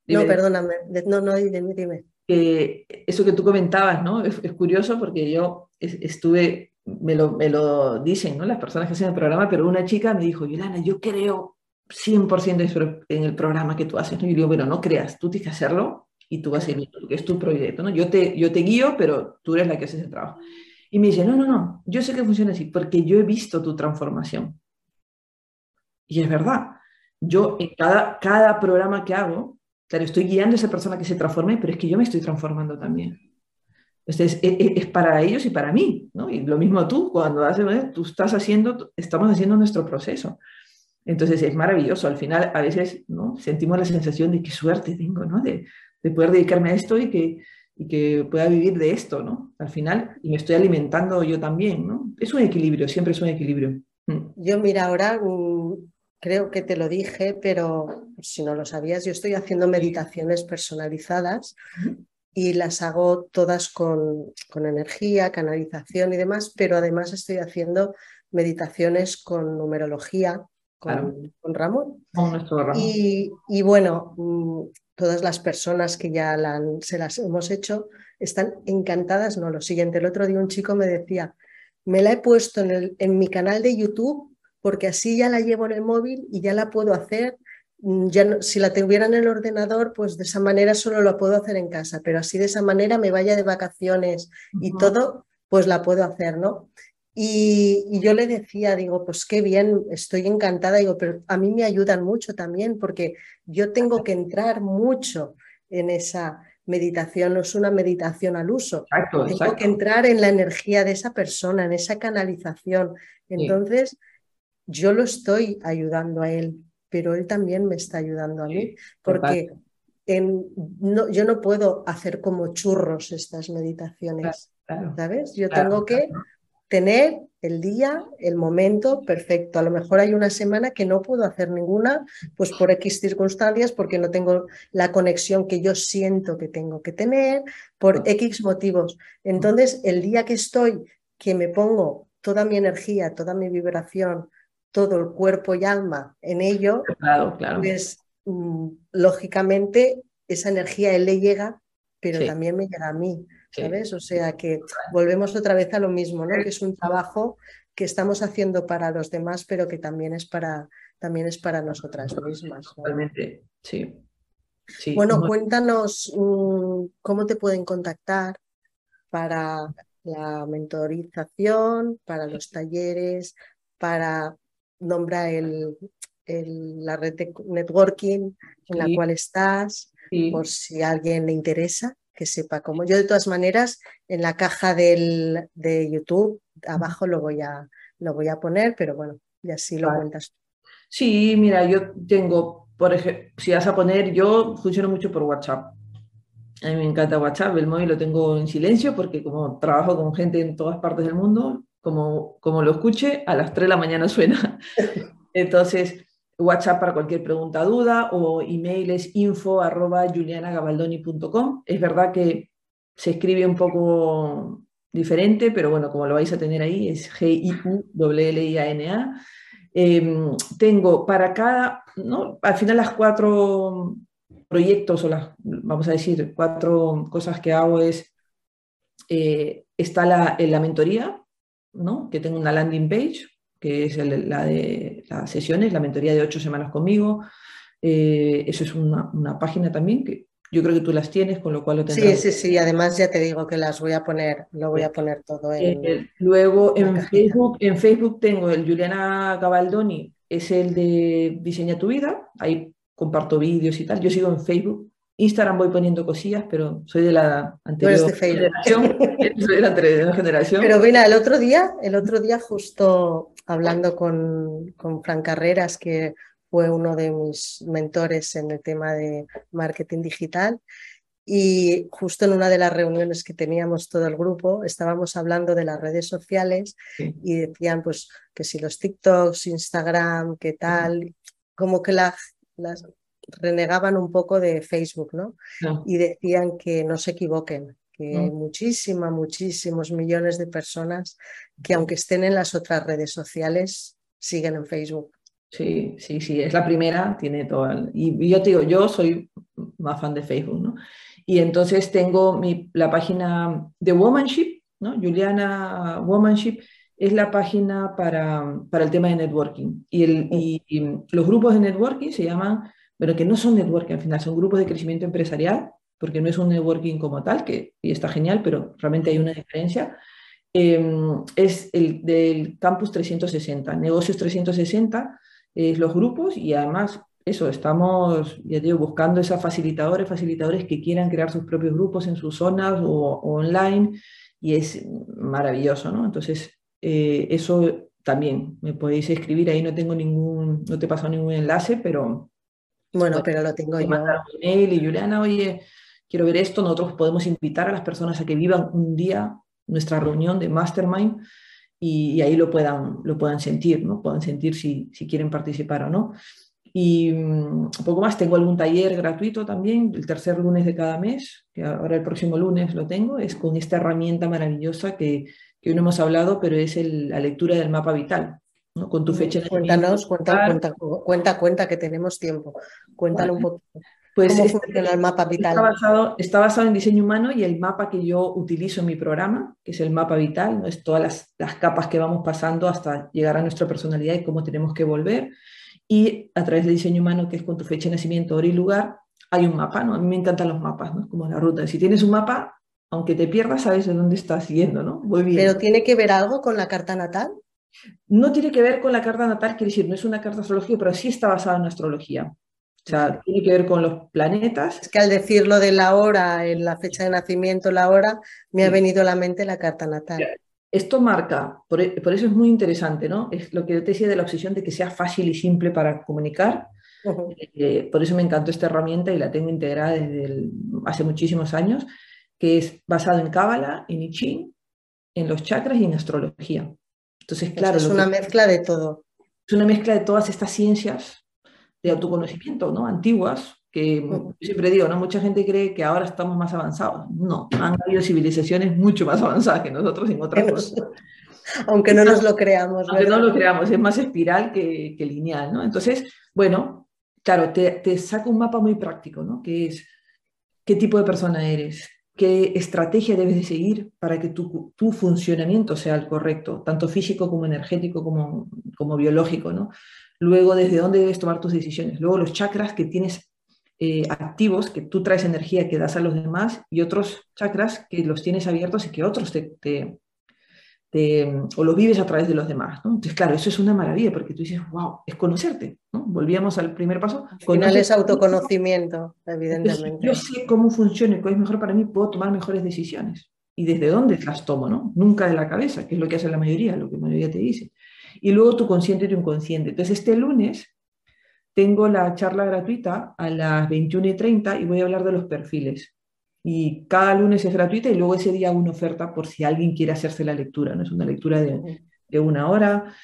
no, perdóname, no, no, dime, dime. eso que tú comentabas, ¿no? Es, curioso porque yo estuve, me lo, me lo dicen, ¿no? Las personas que hacen el programa, pero una chica me dijo, Yolana, yo creo 100% en el programa que tú haces, ¿no? Y yo digo, bueno, no creas, tú tienes que hacerlo y tú vas a ir, porque es tu proyecto, ¿no? Yo te, yo te guío, pero tú eres la que haces el trabajo. Y me dice, no, no, no, yo sé que funciona así porque yo he visto tu transformación. Y es verdad, yo en cada, cada programa que hago, claro, estoy guiando a esa persona que se transforme, pero es que yo me estoy transformando también. Entonces, es, es, para ellos y para mí, ¿no? Y lo mismo tú, cuando haces, tú estás haciendo, estamos haciendo nuestro proceso. Entonces es maravilloso. Al final, a veces ¿no? sentimos la sensación de qué suerte tengo, ¿no? De, de poder dedicarme a esto y que, y que pueda vivir de esto, ¿no? Al final, y me estoy alimentando yo también, ¿no? Es un equilibrio, siempre es un equilibrio. Mm. Yo, mira, ahora mm, creo que te lo dije, pero si no lo sabías, yo estoy haciendo meditaciones personalizadas y las hago todas con, con energía, canalización y demás, pero además estoy haciendo meditaciones con numerología, con, con Ramón. Y, y, bueno, mm, todas las personas que ya se las hemos hecho están encantadas, no, lo siguiente, el otro día un chico me decía, me la he puesto en, el, en mi canal de YouTube porque así ya la llevo en el móvil y ya la puedo hacer, mm, ya si la tuviera en el ordenador, pues de esa manera solo la puedo hacer en casa, pero así de esa manera me vaya de vacaciones y todo, pues la puedo hacer, ¿no? Y, yo le decía, digo, pues qué bien, estoy encantada, digo, pero a mí me ayudan mucho también porque yo tengo que entrar mucho en esa meditación, no es una meditación al uso, tengo que entrar en la energía de esa persona, en esa canalización. Entonces, yo lo estoy ayudando a él, pero él también me está ayudando a mí, porque en, no, yo no puedo hacer como churros estas meditaciones, ¿sabes? Yo tengo que tener el día, el momento perfecto. A lo mejor hay una semana que no puedo hacer ninguna, pues por X circunstancias, porque no tengo la conexión que yo siento que tengo que tener, por X motivos. Entonces, el día que estoy, que me pongo toda mi energía, toda mi vibración, todo el cuerpo y alma en ello, claro, claro. pues mm, lógicamente esa energía él le llega, pero también me llega a mí. ¿Sabes? O sea que volvemos otra vez a lo mismo, ¿no? Que es un trabajo que estamos haciendo para los demás, pero que también es para, también es para nosotras mismas. Totalmente, sí. Bueno, cuéntanos mm, cómo te pueden contactar para la mentorización, para los talleres, para nombrar el, la red de networking en la cual estás, por si a alguien le interesa que sepa cómo. Yo de todas maneras en la caja del, de YouTube abajo lo voy, a, lo voy a poner, pero bueno, y así lo cuentas. Sí, mira, yo tengo, por ejemplo, si vas a poner, yo funciono mucho por WhatsApp. A mí me encanta WhatsApp, el móvil lo tengo en silencio porque como trabajo con gente en todas partes del mundo, como, como lo escuche, a las 3 de la mañana suena. Entonces, WhatsApp para cualquier pregunta, duda o email es info arroba. Es verdad que se escribe un poco diferente, pero bueno, como lo vais a tener ahí, es G-I-U-L-L-I-A-N-A. Em, tengo para cada, ¿no? al final las cuatro proyectos o las, vamos a decir, cuatro cosas que hago es, eh, está la, la mentoría, ¿no? que tengo una landing page que es la de las sesiones, la mentoría de ocho semanas conmigo. Eh, eso es una, una, página también que yo creo que tú las tienes, con lo cual lo tendrás. Sí, sí, sí, además ya te digo que las voy a poner, lo voy a poner todo en. Eh, luego en Facebook, en Facebook tengo el Juliana Gabaldoni, es el de Diseña tu vida, ahí comparto vídeos y tal. Yo sigo en Facebook Instagram voy poniendo cosillas, pero soy de la anterior generación. soy de la anterior generación. Pero mira, el otro día, el otro día justo hablando con, con Fran Carreras, que fue uno de mis mentores en el tema de marketing digital, y justo en una de las reuniones que teníamos todo el grupo, estábamos hablando de las redes sociales y decían pues que si los TikToks, Instagram, qué tal, como que la, las, renegaban un poco de Facebook, ¿no? Y decían que no se equivoquen, que hay muchísimas, muchísimos millones de personas que aunque estén en las otras redes sociales, siguen en Facebook. Sí, sí, sí, es la primera, tiene todo. Y, yo te digo, yo soy más fan de Facebook, ¿no? Y entonces tengo mi, la página de Womanship, ¿no? Juliana Womanship es la página para, para el tema de networking. Y, el, y los grupos de networking se llaman pero que no son networking al final, son grupos de crecimiento empresarial, porque no es un networking como tal, que y está genial, pero realmente hay una diferencia. Em, es el del Campus 360, Negocios 360, es los grupos y además eso, estamos, ya digo, buscando esas facilitadores, facilitadores que quieran crear sus propios grupos en sus zonas o, online y es maravilloso, ¿no? Entonces, eh, eso también me podéis escribir, ahí no tengo ningún, no te he pasado ningún enlace, pero... Bueno, pero lo tengo yo. Un email y Juliana, oye, quiero ver esto, nosotros podemos invitar a las personas a que vivan un día nuestra reunión de mastermind y, ahí lo puedan, lo puedan sentir, ¿no? Puedan sentir si, si quieren participar o no. Y un mm, poco más, tengo algún taller gratuito también, el tercer lunes de cada mes, que ahora el próximo lunes lo tengo, es con esta herramienta maravillosa que, que hoy no hemos hablado, pero es la lectura del mapa vital, ¿no? con tu fecha de Cuéntanos, cuenta, cuenta, cuenta, cuenta, que tenemos tiempo. Cuéntalo un poquito. Pues ¿Cómo este funciona el mapa vital? Está basado, está basado, en diseño humano y el mapa que yo utilizo en mi programa, que es el mapa vital, ¿no? es todas las, las capas que vamos pasando hasta llegar a nuestra personalidad y cómo tenemos que volver y a través del diseño humano, que es con tu fecha de nacimiento, hora y lugar, hay un mapa, ¿no? A mí me encantan los mapas, ¿no? Como la ruta. Si tienes un mapa, aunque te pierdas, sabes de dónde estás yendo, ¿no? Muy bien. ¿Pero tiene que ver algo con la carta natal? No tiene que ver con la carta natal, quiere decir, no es una carta astrológica, pero sí está basada en astrología. O sea, tiene que ver con los planetas. Es que al decirlo de la hora, en la fecha de nacimiento, la hora, me ha venido a la mente la carta natal. Esto marca, e, por, eso es muy interesante, ¿no? Es lo que yo te decía de la obsesión de que sea fácil y simple para comunicar. Eh, por eso me encantó esta herramienta y la tengo integrada desde hace muchísimos años, que es basado en Cábala, en I Ching, en los chakras y en astrología. Entonces, claro. Es una mezcla de todo. Es una mezcla de todas estas ciencias de autoconocimiento, ¿no? Antiguas, que yo siempre digo, ¿no? Mucha gente cree que ahora estamos más avanzados. No, han habido civilizaciones mucho más avanzadas que nosotros en otras cosas. Aunque no nos lo creamos. Aunque no lo creamos, es más espiral que, lineal, ¿no? Entonces, bueno, claro, te, te saca un mapa muy práctico, ¿no? Que es qué tipo de persona eres, qué estrategia debes de seguir para que tu, tu, funcionamiento sea el correcto, tanto físico como energético como, como biológico, ¿no? Luego, desde dónde debes tomar tus decisiones. Luego, los chakras que tienes eh, activos que tú traes energía que das a los demás y otros chakras que los tienes abiertos y que otros te, o los vives a través de los demás. Entonces, claro, eso es una maravilla porque tú dices, wow, es conocerte. ¿no? Volvíamos al primer paso. Al final es autoconocimiento, evidentemente. yo sé cómo funciona y cuál es mejor para mí, puedo tomar mejores decisiones. ¿Y desde dónde las tomo? ¿no? Nunca de la cabeza, que es lo que hace la mayoría, lo que la mayoría te dice. Y luego tu consciente y tu inconsciente. Entonces, este lunes tengo la charla gratuita a las 21 y 30 y voy a hablar de los perfiles. Y cada lunes es gratuita y luego ese día una oferta por si alguien quiere hacerse la lectura. ¿no? Es una lectura de, de una hora.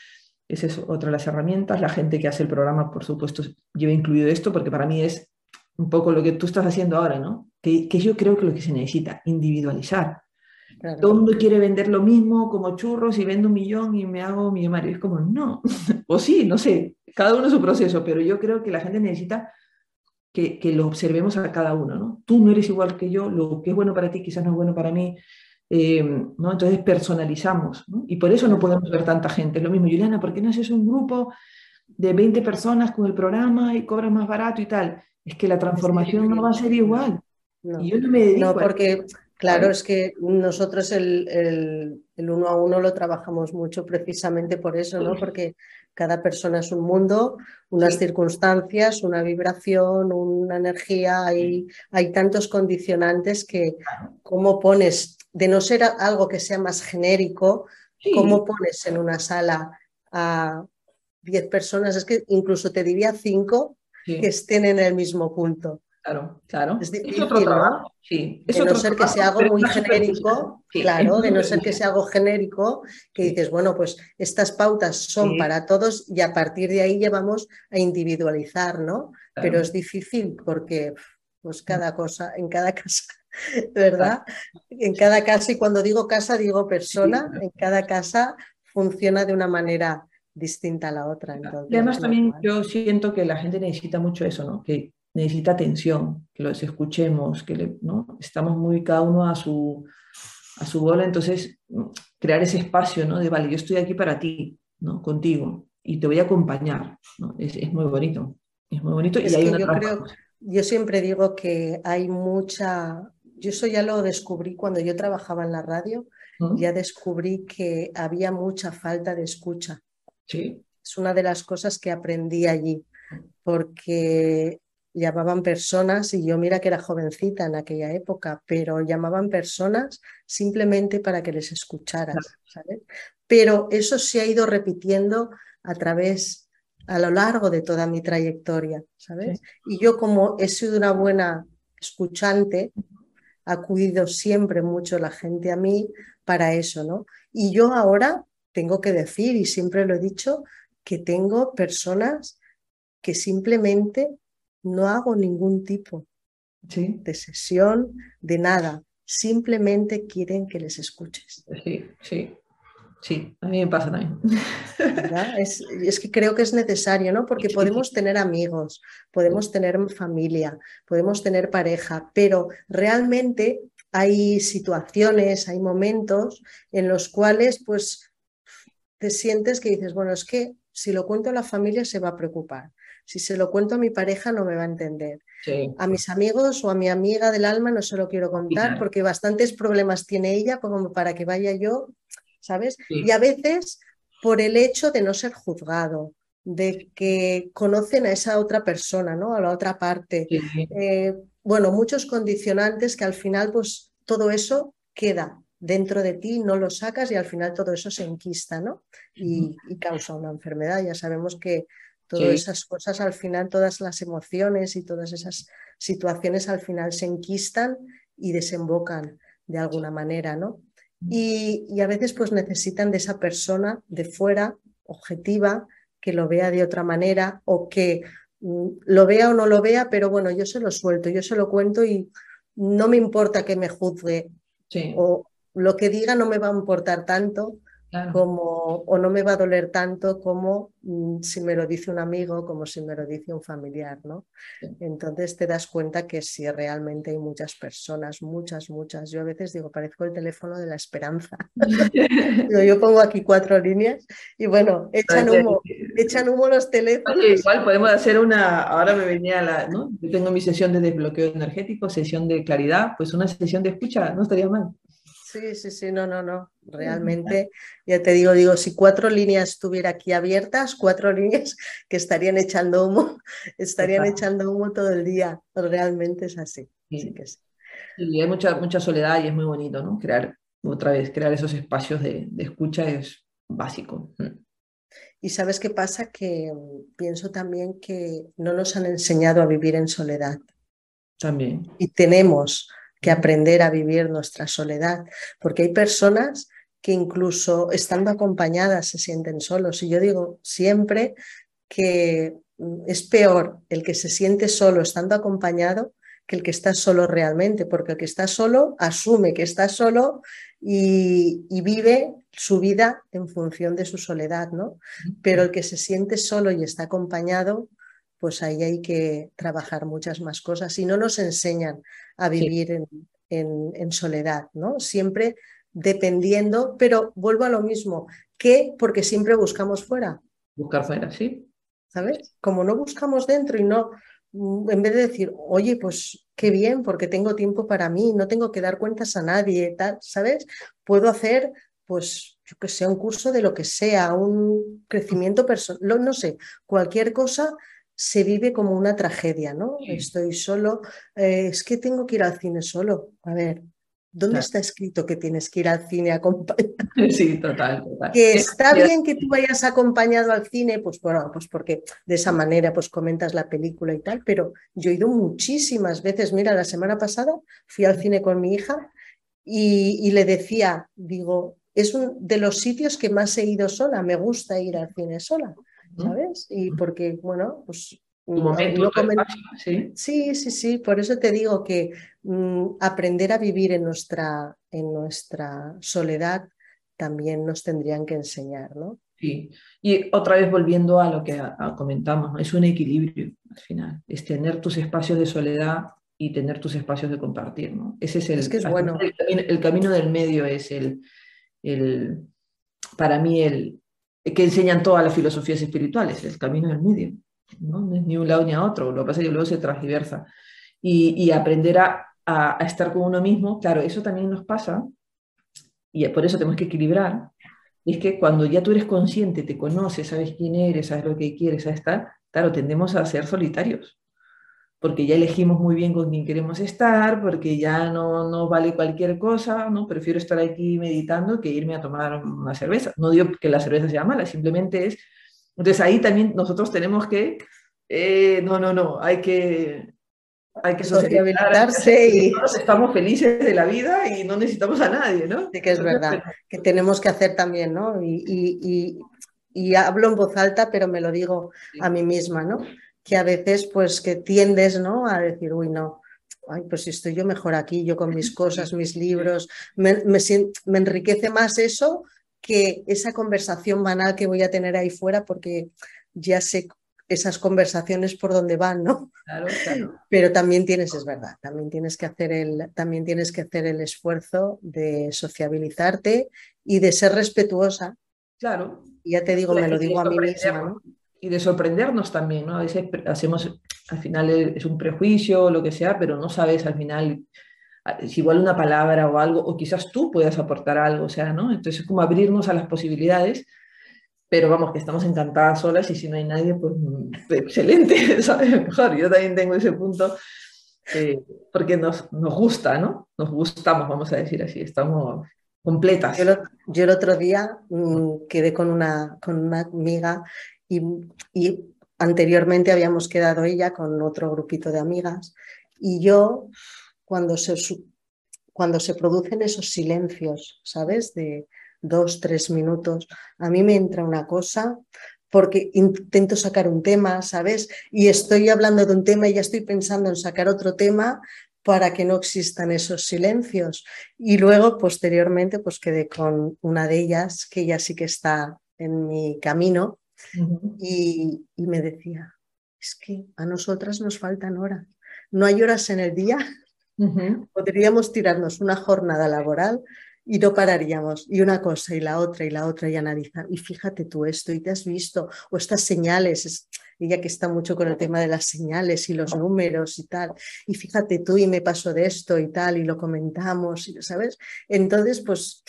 Esa es otra de las herramientas. La gente que hace el programa, por supuesto, lleva incluido esto porque para mí es un poco lo que tú estás haciendo ahora, ¿no? Que, que yo creo que lo que se necesita, individualizar. Todo el mundo quiere vender lo mismo como churros y vendo un millón y me hago millonario. Es como, no, o sí, no sé, cada uno su proceso, pero yo creo que la gente necesita que, que, lo observemos a cada uno, ¿no? Tú no eres igual que yo, lo que es bueno para ti quizás no es bueno para mí, eh, ¿no? Entonces personalizamos, ¿no? Y por eso no podemos ver tanta gente. Es lo mismo, Juliana, ¿por qué no haces un grupo de 20 personas con el programa y cobras más barato y tal? Es que la transformación no va a ser igual. No, y yo no me dedico no porque... Claro, es que nosotros el, uno a uno lo trabajamos mucho precisamente por eso, ¿no? Porque cada persona es un mundo, unas circunstancias, una vibración, una energía, hay, hay tantos condicionantes que cómo pones, de no ser algo que sea más genérico, cómo pones en una sala a 10 personas, es que incluso te diría 5 que estén en el mismo punto. Claro, claro. Es, otro trabajo. Sí, de no ser que sea algo muy genérico, claro, de no ser que sea algo genérico, que dices, bueno, pues estas pautas son para todos y a partir de ahí llevamos a individualizar, ¿no? Pero es difícil porque pues cada cosa, en cada casa, ¿verdad? En cada casa, y cuando digo casa digo persona, en cada casa funciona de una manera distinta a la otra. y además también yo siento que la gente necesita mucho eso, ¿no? Que necesita atención, que los escuchemos, que ¿no? estamos muy cada uno a su, a su bola, entonces crear ese espacio ¿no? de, vale, yo estoy aquí para ti, ¿no? contigo, y te voy a acompañar. ¿no? Es, es, muy bonito, es muy bonito. y hay yo, creo, yo siempre digo que hay mucha, yo eso ya lo descubrí cuando yo trabajaba en la radio, ya descubrí que había mucha falta de escucha. Sí. Es una de las cosas que aprendí allí, porque llamaban personas, y yo mira que era jovencita en aquella época, pero llamaban personas simplemente para que les escucharas, ¿sabes? pero eso se ha ido repitiendo a través, a lo largo de toda mi trayectoria, ¿sabes? Y yo como he sido una buena escuchante, ha acudido siempre mucho la gente a mí para eso, ¿no? Y yo ahora tengo que decir, y siempre lo he dicho, que tengo personas que simplemente no hago ningún tipo de sesión, de nada, simplemente quieren que les escuches. Sí, sí. Sí, a mí me pasa también. Es, es, que creo que es necesario, ¿no? Porque podemos tener amigos, podemos tener familia, podemos tener pareja, pero realmente hay situaciones, hay momentos en los cuales pues te sientes que dices, bueno, es que si lo cuento a la familia se va a preocupar, si se lo cuento a mi pareja no me va a entender, a mis amigos o a mi amiga del alma no se lo quiero contar porque bastantes problemas tiene ella como para que vaya yo ¿sabes? Y a veces por el hecho de no ser juzgado, de que conocen a esa otra persona, ¿no? A la otra parte. Eh, bueno, muchos condicionantes que al final, pues todo eso queda dentro de ti, no lo sacas y al final todo eso se enquista, ¿no? Y, causa una enfermedad. Ya sabemos que todas esas cosas al final, todas las emociones y todas esas situaciones al final se enquistan y desembocan de alguna manera, ¿no? y, a veces pues necesitan de esa persona de fuera, objetiva, que lo vea de otra manera o que mm, lo vea o no lo vea, pero bueno, yo se lo suelto, yo se lo cuento y no me importa que me juzgue o lo que diga no me va a importar tanto como, o no me va a doler tanto como mm, si me lo dice un amigo, como si me lo dice un familiar, ¿no? Entonces te das cuenta que si realmente hay muchas personas, muchas, muchas. Yo a veces digo, parezco el teléfono de la esperanza. yo pongo aquí cuatro líneas y bueno, echan humo, echan humo los teléfonos. igual podemos hacer una, ahora me venía la, ¿no? Yo tengo mi sesión de desbloqueo energético, sesión de claridad, pues una sesión de escucha, no estaría mal. Sí, sí, sí, no, no, no. Realmente, ya te digo, digo, si cuatro líneas estuviera aquí abiertas, cuatro líneas que estarían echando humo, estarían echando humo todo el día. Realmente es así. Sí. que sí. Y hay mucha, mucha soledad y es muy bonito, ¿no? Crear, otra vez, crear esos espacios de, de escucha es básico. Mm. Y sabes qué pasa? Que mm, pienso también que no nos han enseñado a vivir en soledad. También. Y tenemos que aprender a vivir nuestra soledad, porque hay personas que incluso estando acompañadas se sienten solos. Y yo digo siempre que mm, es peor el que se siente solo estando acompañado que el que está solo realmente, porque el que está solo asume que está solo y, y, vive su vida en función de su soledad, ¿no? Pero el que se siente solo y está acompañado, pues ahí hay que trabajar muchas más cosas y no nos enseñan a vivir en, soledad, ¿no? Siempre dependiendo, pero vuelvo a lo mismo, que porque siempre buscamos fuera. Buscar fuera, sí. ¿Sabes? Como no buscamos dentro y no, mm, en vez de decir, oye, pues qué bien, porque tengo tiempo para mí, no tengo que dar cuentas a nadie, tal, ¿sabes? Puedo hacer, pues, yo que sé, un curso de lo que sea, un crecimiento personal, no sé, cualquier cosa se vive como una tragedia, ¿no? Estoy solo, eh, es que tengo que ir al cine solo. A ver, ¿dónde está escrito que tienes que ir al cine acompañado? Sí, total, total. Que está bien que tú vayas acompañado al cine, pues bueno, pues porque de esa manera pues comentas la película y tal, pero yo he ido muchísimas veces, mira, la semana pasada fui al cine con mi hija y, y le decía, digo, es uno de los sitios que más he ido sola, me gusta ir al cine sola. ¿Sabes? Y porque, bueno, pues... Mm, ¿sí? sí, sí, sí, por eso te digo que mm, aprender a vivir en nuestra, en nuestra soledad también nos tendrían que enseñar, ¿no? Sí, y otra vez volviendo a lo que comentamos, es un equilibrio al final, es tener tus espacios de soledad y tener tus espacios de compartir, ¿no? Ese es el, es que es bueno. el, camino del medio es el, el, para mí el, que enseñan todas las filosofías espirituales, el camino del medio. ¿no? es ni un lado ni a otro, lo que pasa es que luego se transversa. Y, y aprender a, a, estar con uno mismo, claro, eso también nos pasa, y por eso tenemos que equilibrar, es que cuando ya tú eres consciente, te conoces, sabes quién eres, sabes lo que quieres, sabes estar, claro, tendemos a ser solitarios. Porque ya elegimos muy bien con quién queremos estar, porque ya no, no vale cualquier cosa, ¿no? Prefiero estar aquí meditando que irme a tomar una cerveza. No digo que la cerveza sea mala, simplemente es... Entonces ahí también nosotros tenemos que... Eh, no, no, no, hay que... Hay que sociabilizarse y estamos felices de la vida y no necesitamos a nadie, ¿no? Sí que es verdad, que tenemos que hacer también, ¿no? Y, y, y, hablo en voz alta, pero me lo digo a mí misma, ¿no? Que a veces pues que tiendes ¿no? a decir, uy, no, ay, pues si estoy yo mejor aquí, yo con mis cosas, mis libros, me, me, enriquece más eso que esa conversación banal que voy a tener ahí fuera porque ya sé esas conversaciones por dónde van, ¿no? Claro, claro. Pero también tienes, es verdad, también tienes que hacer el, también tienes que hacer el esfuerzo de sociabilizarte y de ser respetuosa. Claro. Y ya te digo, me lo digo a mí misma, ¿no? Y de sorprendernos también, ¿no? A veces hacemos, al final es un prejuicio o lo que sea, pero no sabes al final si igual una palabra o algo, o quizás tú puedas aportar algo, o sea, ¿no? Entonces es como abrirnos a las posibilidades, pero vamos, que estamos encantadas solas y si no hay nadie, pues, pues excelente, ¿sabes? Mejor, yo también tengo ese punto, eh, porque nos, nos gusta, ¿no? Nos gustamos, vamos a decir así, estamos completas. Yo, el otro día mm, quedé con una, con una amiga y, anteriormente habíamos quedado ella con otro grupito de amigas y yo cuando se, cuando se producen esos silencios, ¿sabes? De dos, tres minutos, a mí me entra una cosa porque intento sacar un tema, ¿sabes? Y estoy hablando de un tema y ya estoy pensando en sacar otro tema para que no existan esos silencios. Y luego, posteriormente, pues quedé con una de ellas, que ya sí que está en mi camino, y, me decía, es que a nosotras nos faltan horas. No hay horas en el día. Podríamos tirarnos una jornada laboral y no pararíamos. Y una cosa y la otra y la otra y analizar. Y fíjate tú esto y te has visto. O estas señales. ella que está mucho con el tema de las señales y los números y tal. Y fíjate tú y me pasó de esto y tal y lo comentamos, ¿sabes? Entonces, pues,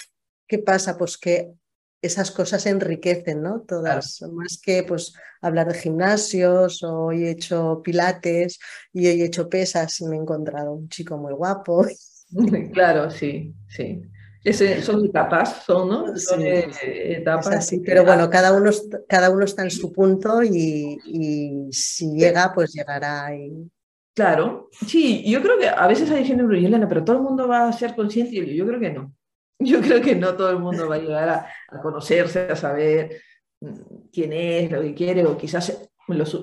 ¿qué pasa? Pues que esas cosas enriquecen, ¿no? Todas, más que pues hablar de gimnasios, o he hecho pilates y he hecho pesas y me he encontrado un chico muy guapo. Claro, sí, sí. son etapas, son, ¿no? Son eh, etapas. pero bueno, cada uno, cada uno está en su punto y, si llega, pues llegará. Y... Claro, sí, yo creo que a veces hay gente, pero todo el mundo va a ser consciente y yo creo que no. Yo creo que no todo el mundo va a llegar a, conocerse, a saber mm, quién es, lo que quiere, o quizás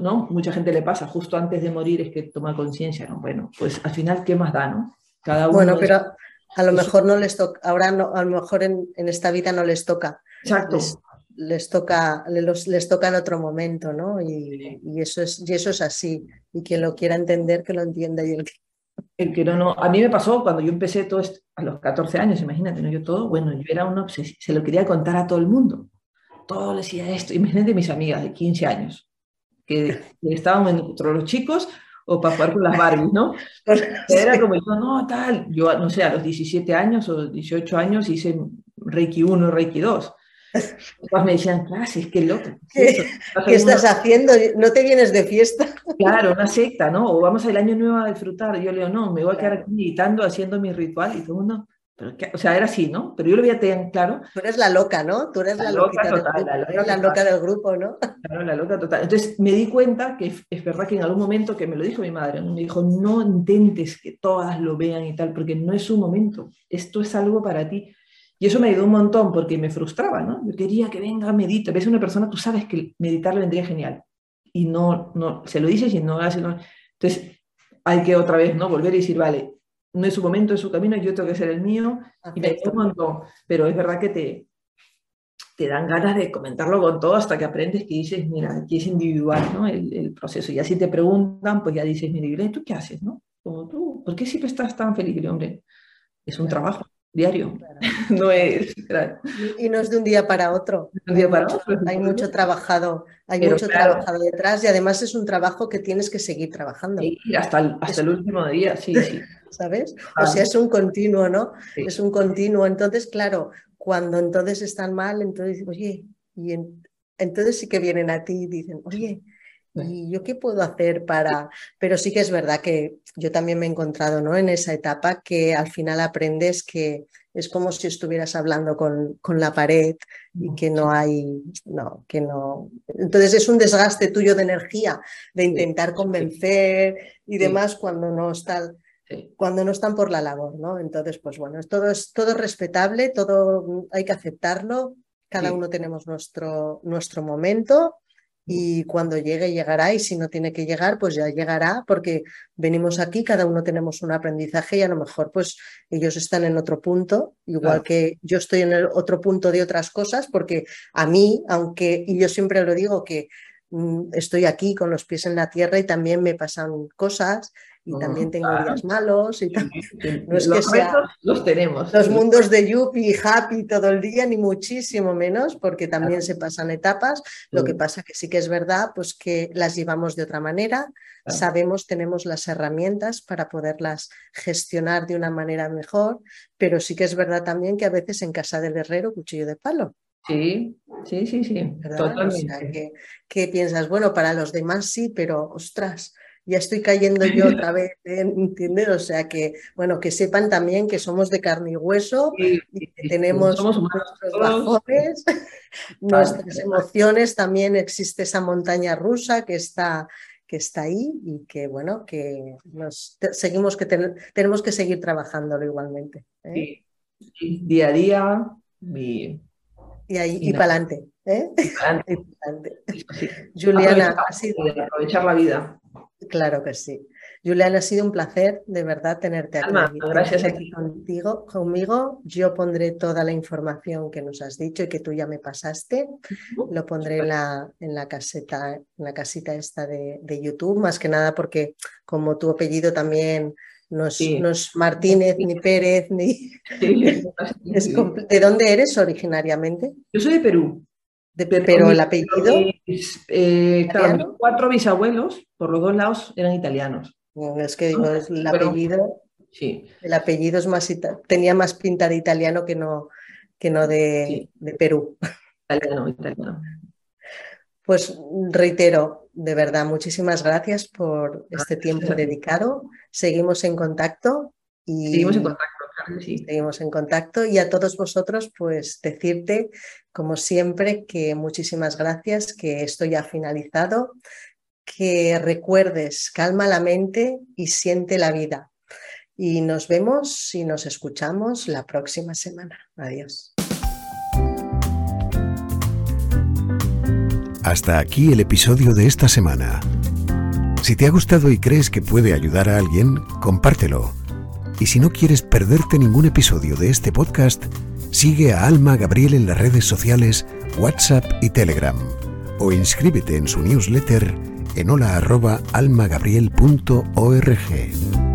¿no? Mucha gente le pasa justo antes de morir es que toma conciencia, ¿no? Bueno, pues al final, ¿qué más da, no? Cada uno bueno, pero a lo mejor no les toca, ahora no, a lo mejor en, esta vida no les toca. Exacto. Les, toca, les, les, toca en otro momento, ¿no? Y, y, eso es, y eso es así. Y quien lo quiera entender, que lo entienda y el que el que no, no, a mí me pasó cuando yo empecé todo esto, a los 14 años, imagínate, ¿no? yo todo, bueno, yo era una obsesión, se lo quería contar a todo el mundo, todo le decía esto, imagínate mis amigas de 15 años, que, estaban entre los chicos o para jugar con las Barbies, ¿no? Era como yo, no, tal, yo no sé, a los 17 años o 18 años hice Reiki 1, Reiki 2, pues me decían, clases, qué loco. ¿Qué, estás haciendo? ¿No te vienes de fiesta? Claro, una secta, ¿no? O vamos al año nuevo a disfrutar. Yo le digo, no, me voy a quedar aquí meditando, haciendo mi ritual. Y todo el mundo, pero o sea, era así, ¿no? Pero yo lo veía tan claro. Tú eres la loca, ¿no? Tú eres la, loca total, la, loca, del grupo, ¿no? Claro, la loca total. Entonces me di cuenta que es verdad que en algún momento, que me lo dijo mi madre, me dijo, no intentes que todas lo vean y tal, porque no es su momento. Esto es algo para ti. Y eso me ayudó un montón porque me frustraba, ¿no? Yo quería que venga, medita. Ves una persona, tú sabes que meditar le vendría genial. Y no, no, se lo dices y no hace. No. Entonces, hay que otra vez, ¿no? Volver y decir, vale, no es su momento, es su camino, yo tengo que ser el mío. Y me ayudó un montón. Pero es verdad que te, te dan ganas de comentarlo con todo hasta que aprendes que dices, mira, aquí es individual, ¿no? El, el proceso. Y así te preguntan, pues ya dices, mira, ¿tú qué haces, no? Como tú, ¿por qué siempre estás tan feliz? hombre, es un trabajo diario. No es. Y no es de un día para otro. hay mucho trabajado, hay mucho trabajado detrás y además es un trabajo que tienes que seguir trabajando. hasta el, hasta el último día, sí, sí. ¿Sabes? O sea, es un continuo, ¿no? Es un continuo. Entonces, claro, cuando entonces están mal, entonces, oye, y entonces sí que vienen a ti y dicen, oye, ¿y yo qué puedo hacer para...? Pero sí que es verdad que yo también me he encontrado ¿no? en esa etapa que al final aprendes que es como si estuvieras hablando con, con la pared y que no hay, no, que no. Entonces es un desgaste tuyo de energía, de intentar convencer y demás cuando no están, cuando no están por la labor, ¿no? Entonces, pues bueno, todo es todo respetable, todo hay que aceptarlo, cada uno tenemos nuestro, nuestro momento y cuando llegue llegará y si no tiene que llegar pues ya llegará porque venimos aquí cada uno tenemos un aprendizaje y a lo mejor pues ellos están en otro punto igual que yo estoy en el otro punto de otras cosas porque a mí aunque y yo siempre lo digo que mm, estoy aquí con los pies en la tierra y también me pasan cosas y también tengo días malos y no es los que los tenemos. los mundos de yuppie y happy todo el día ni muchísimo menos porque también se pasan etapas. Lo que pasa que sí que es verdad pues que las llevamos de otra manera. Sabemos tenemos las herramientas para poderlas gestionar de una manera mejor pero sí que es verdad también que a veces en casa del herrero cuchillo de palo. Sí, sí, sí, sí. Totalmente. que piensas, bueno, para los demás sí, pero ostras, ya estoy cayendo yo otra vez, ¿eh? ¿entiendes? O sea que, bueno, que sepan también que somos de carne y hueso y que tenemos nuestros bajones, nuestras emociones, también existe esa montaña rusa que está que está ahí y que bueno que nos seguimos que tenemos que seguir trabajándolo igualmente ¿eh? sí. día a día y, y ahí y, para adelante ¿eh? Juliana aprovechar la vida Claro que sí. Juliana, ha sido un placer de verdad tenerte aquí, gracias aquí contigo, conmigo. Yo pondré toda la información que nos has dicho y que tú ya me pasaste. Lo pondré en la, en la caseta, en la casita esta de, YouTube, más que nada porque como tu apellido también no es, Martínez, ni Pérez, ni... ¿De dónde eres originariamente? Yo soy de Perú pero el apellido. Eh, cuatro bisabuelos, por los dos lados, eran italianos. es que digo, es el apellido. Sí. El apellido es más tenía más pinta de italiano que no, que no de, de Perú. Italiano, italiano. Pues reitero, de verdad, muchísimas gracias por este tiempo dedicado. Seguimos en contacto. Y... Seguimos en contacto. Seguimos en contacto y a todos vosotros, pues decirte, como siempre, que muchísimas gracias, que esto ya ha finalizado, que recuerdes, calma la mente y siente la vida. Y nos vemos y nos escuchamos la próxima semana. Adiós. Hasta aquí el episodio de esta semana. Si te ha gustado y crees que puede ayudar a alguien, compártelo y si no quieres perderte ningún episodio de este podcast, sigue a Alma Gabriel en las redes sociales, WhatsApp y Telegram. O inscríbete en su newsletter en hola.almagabriel.org.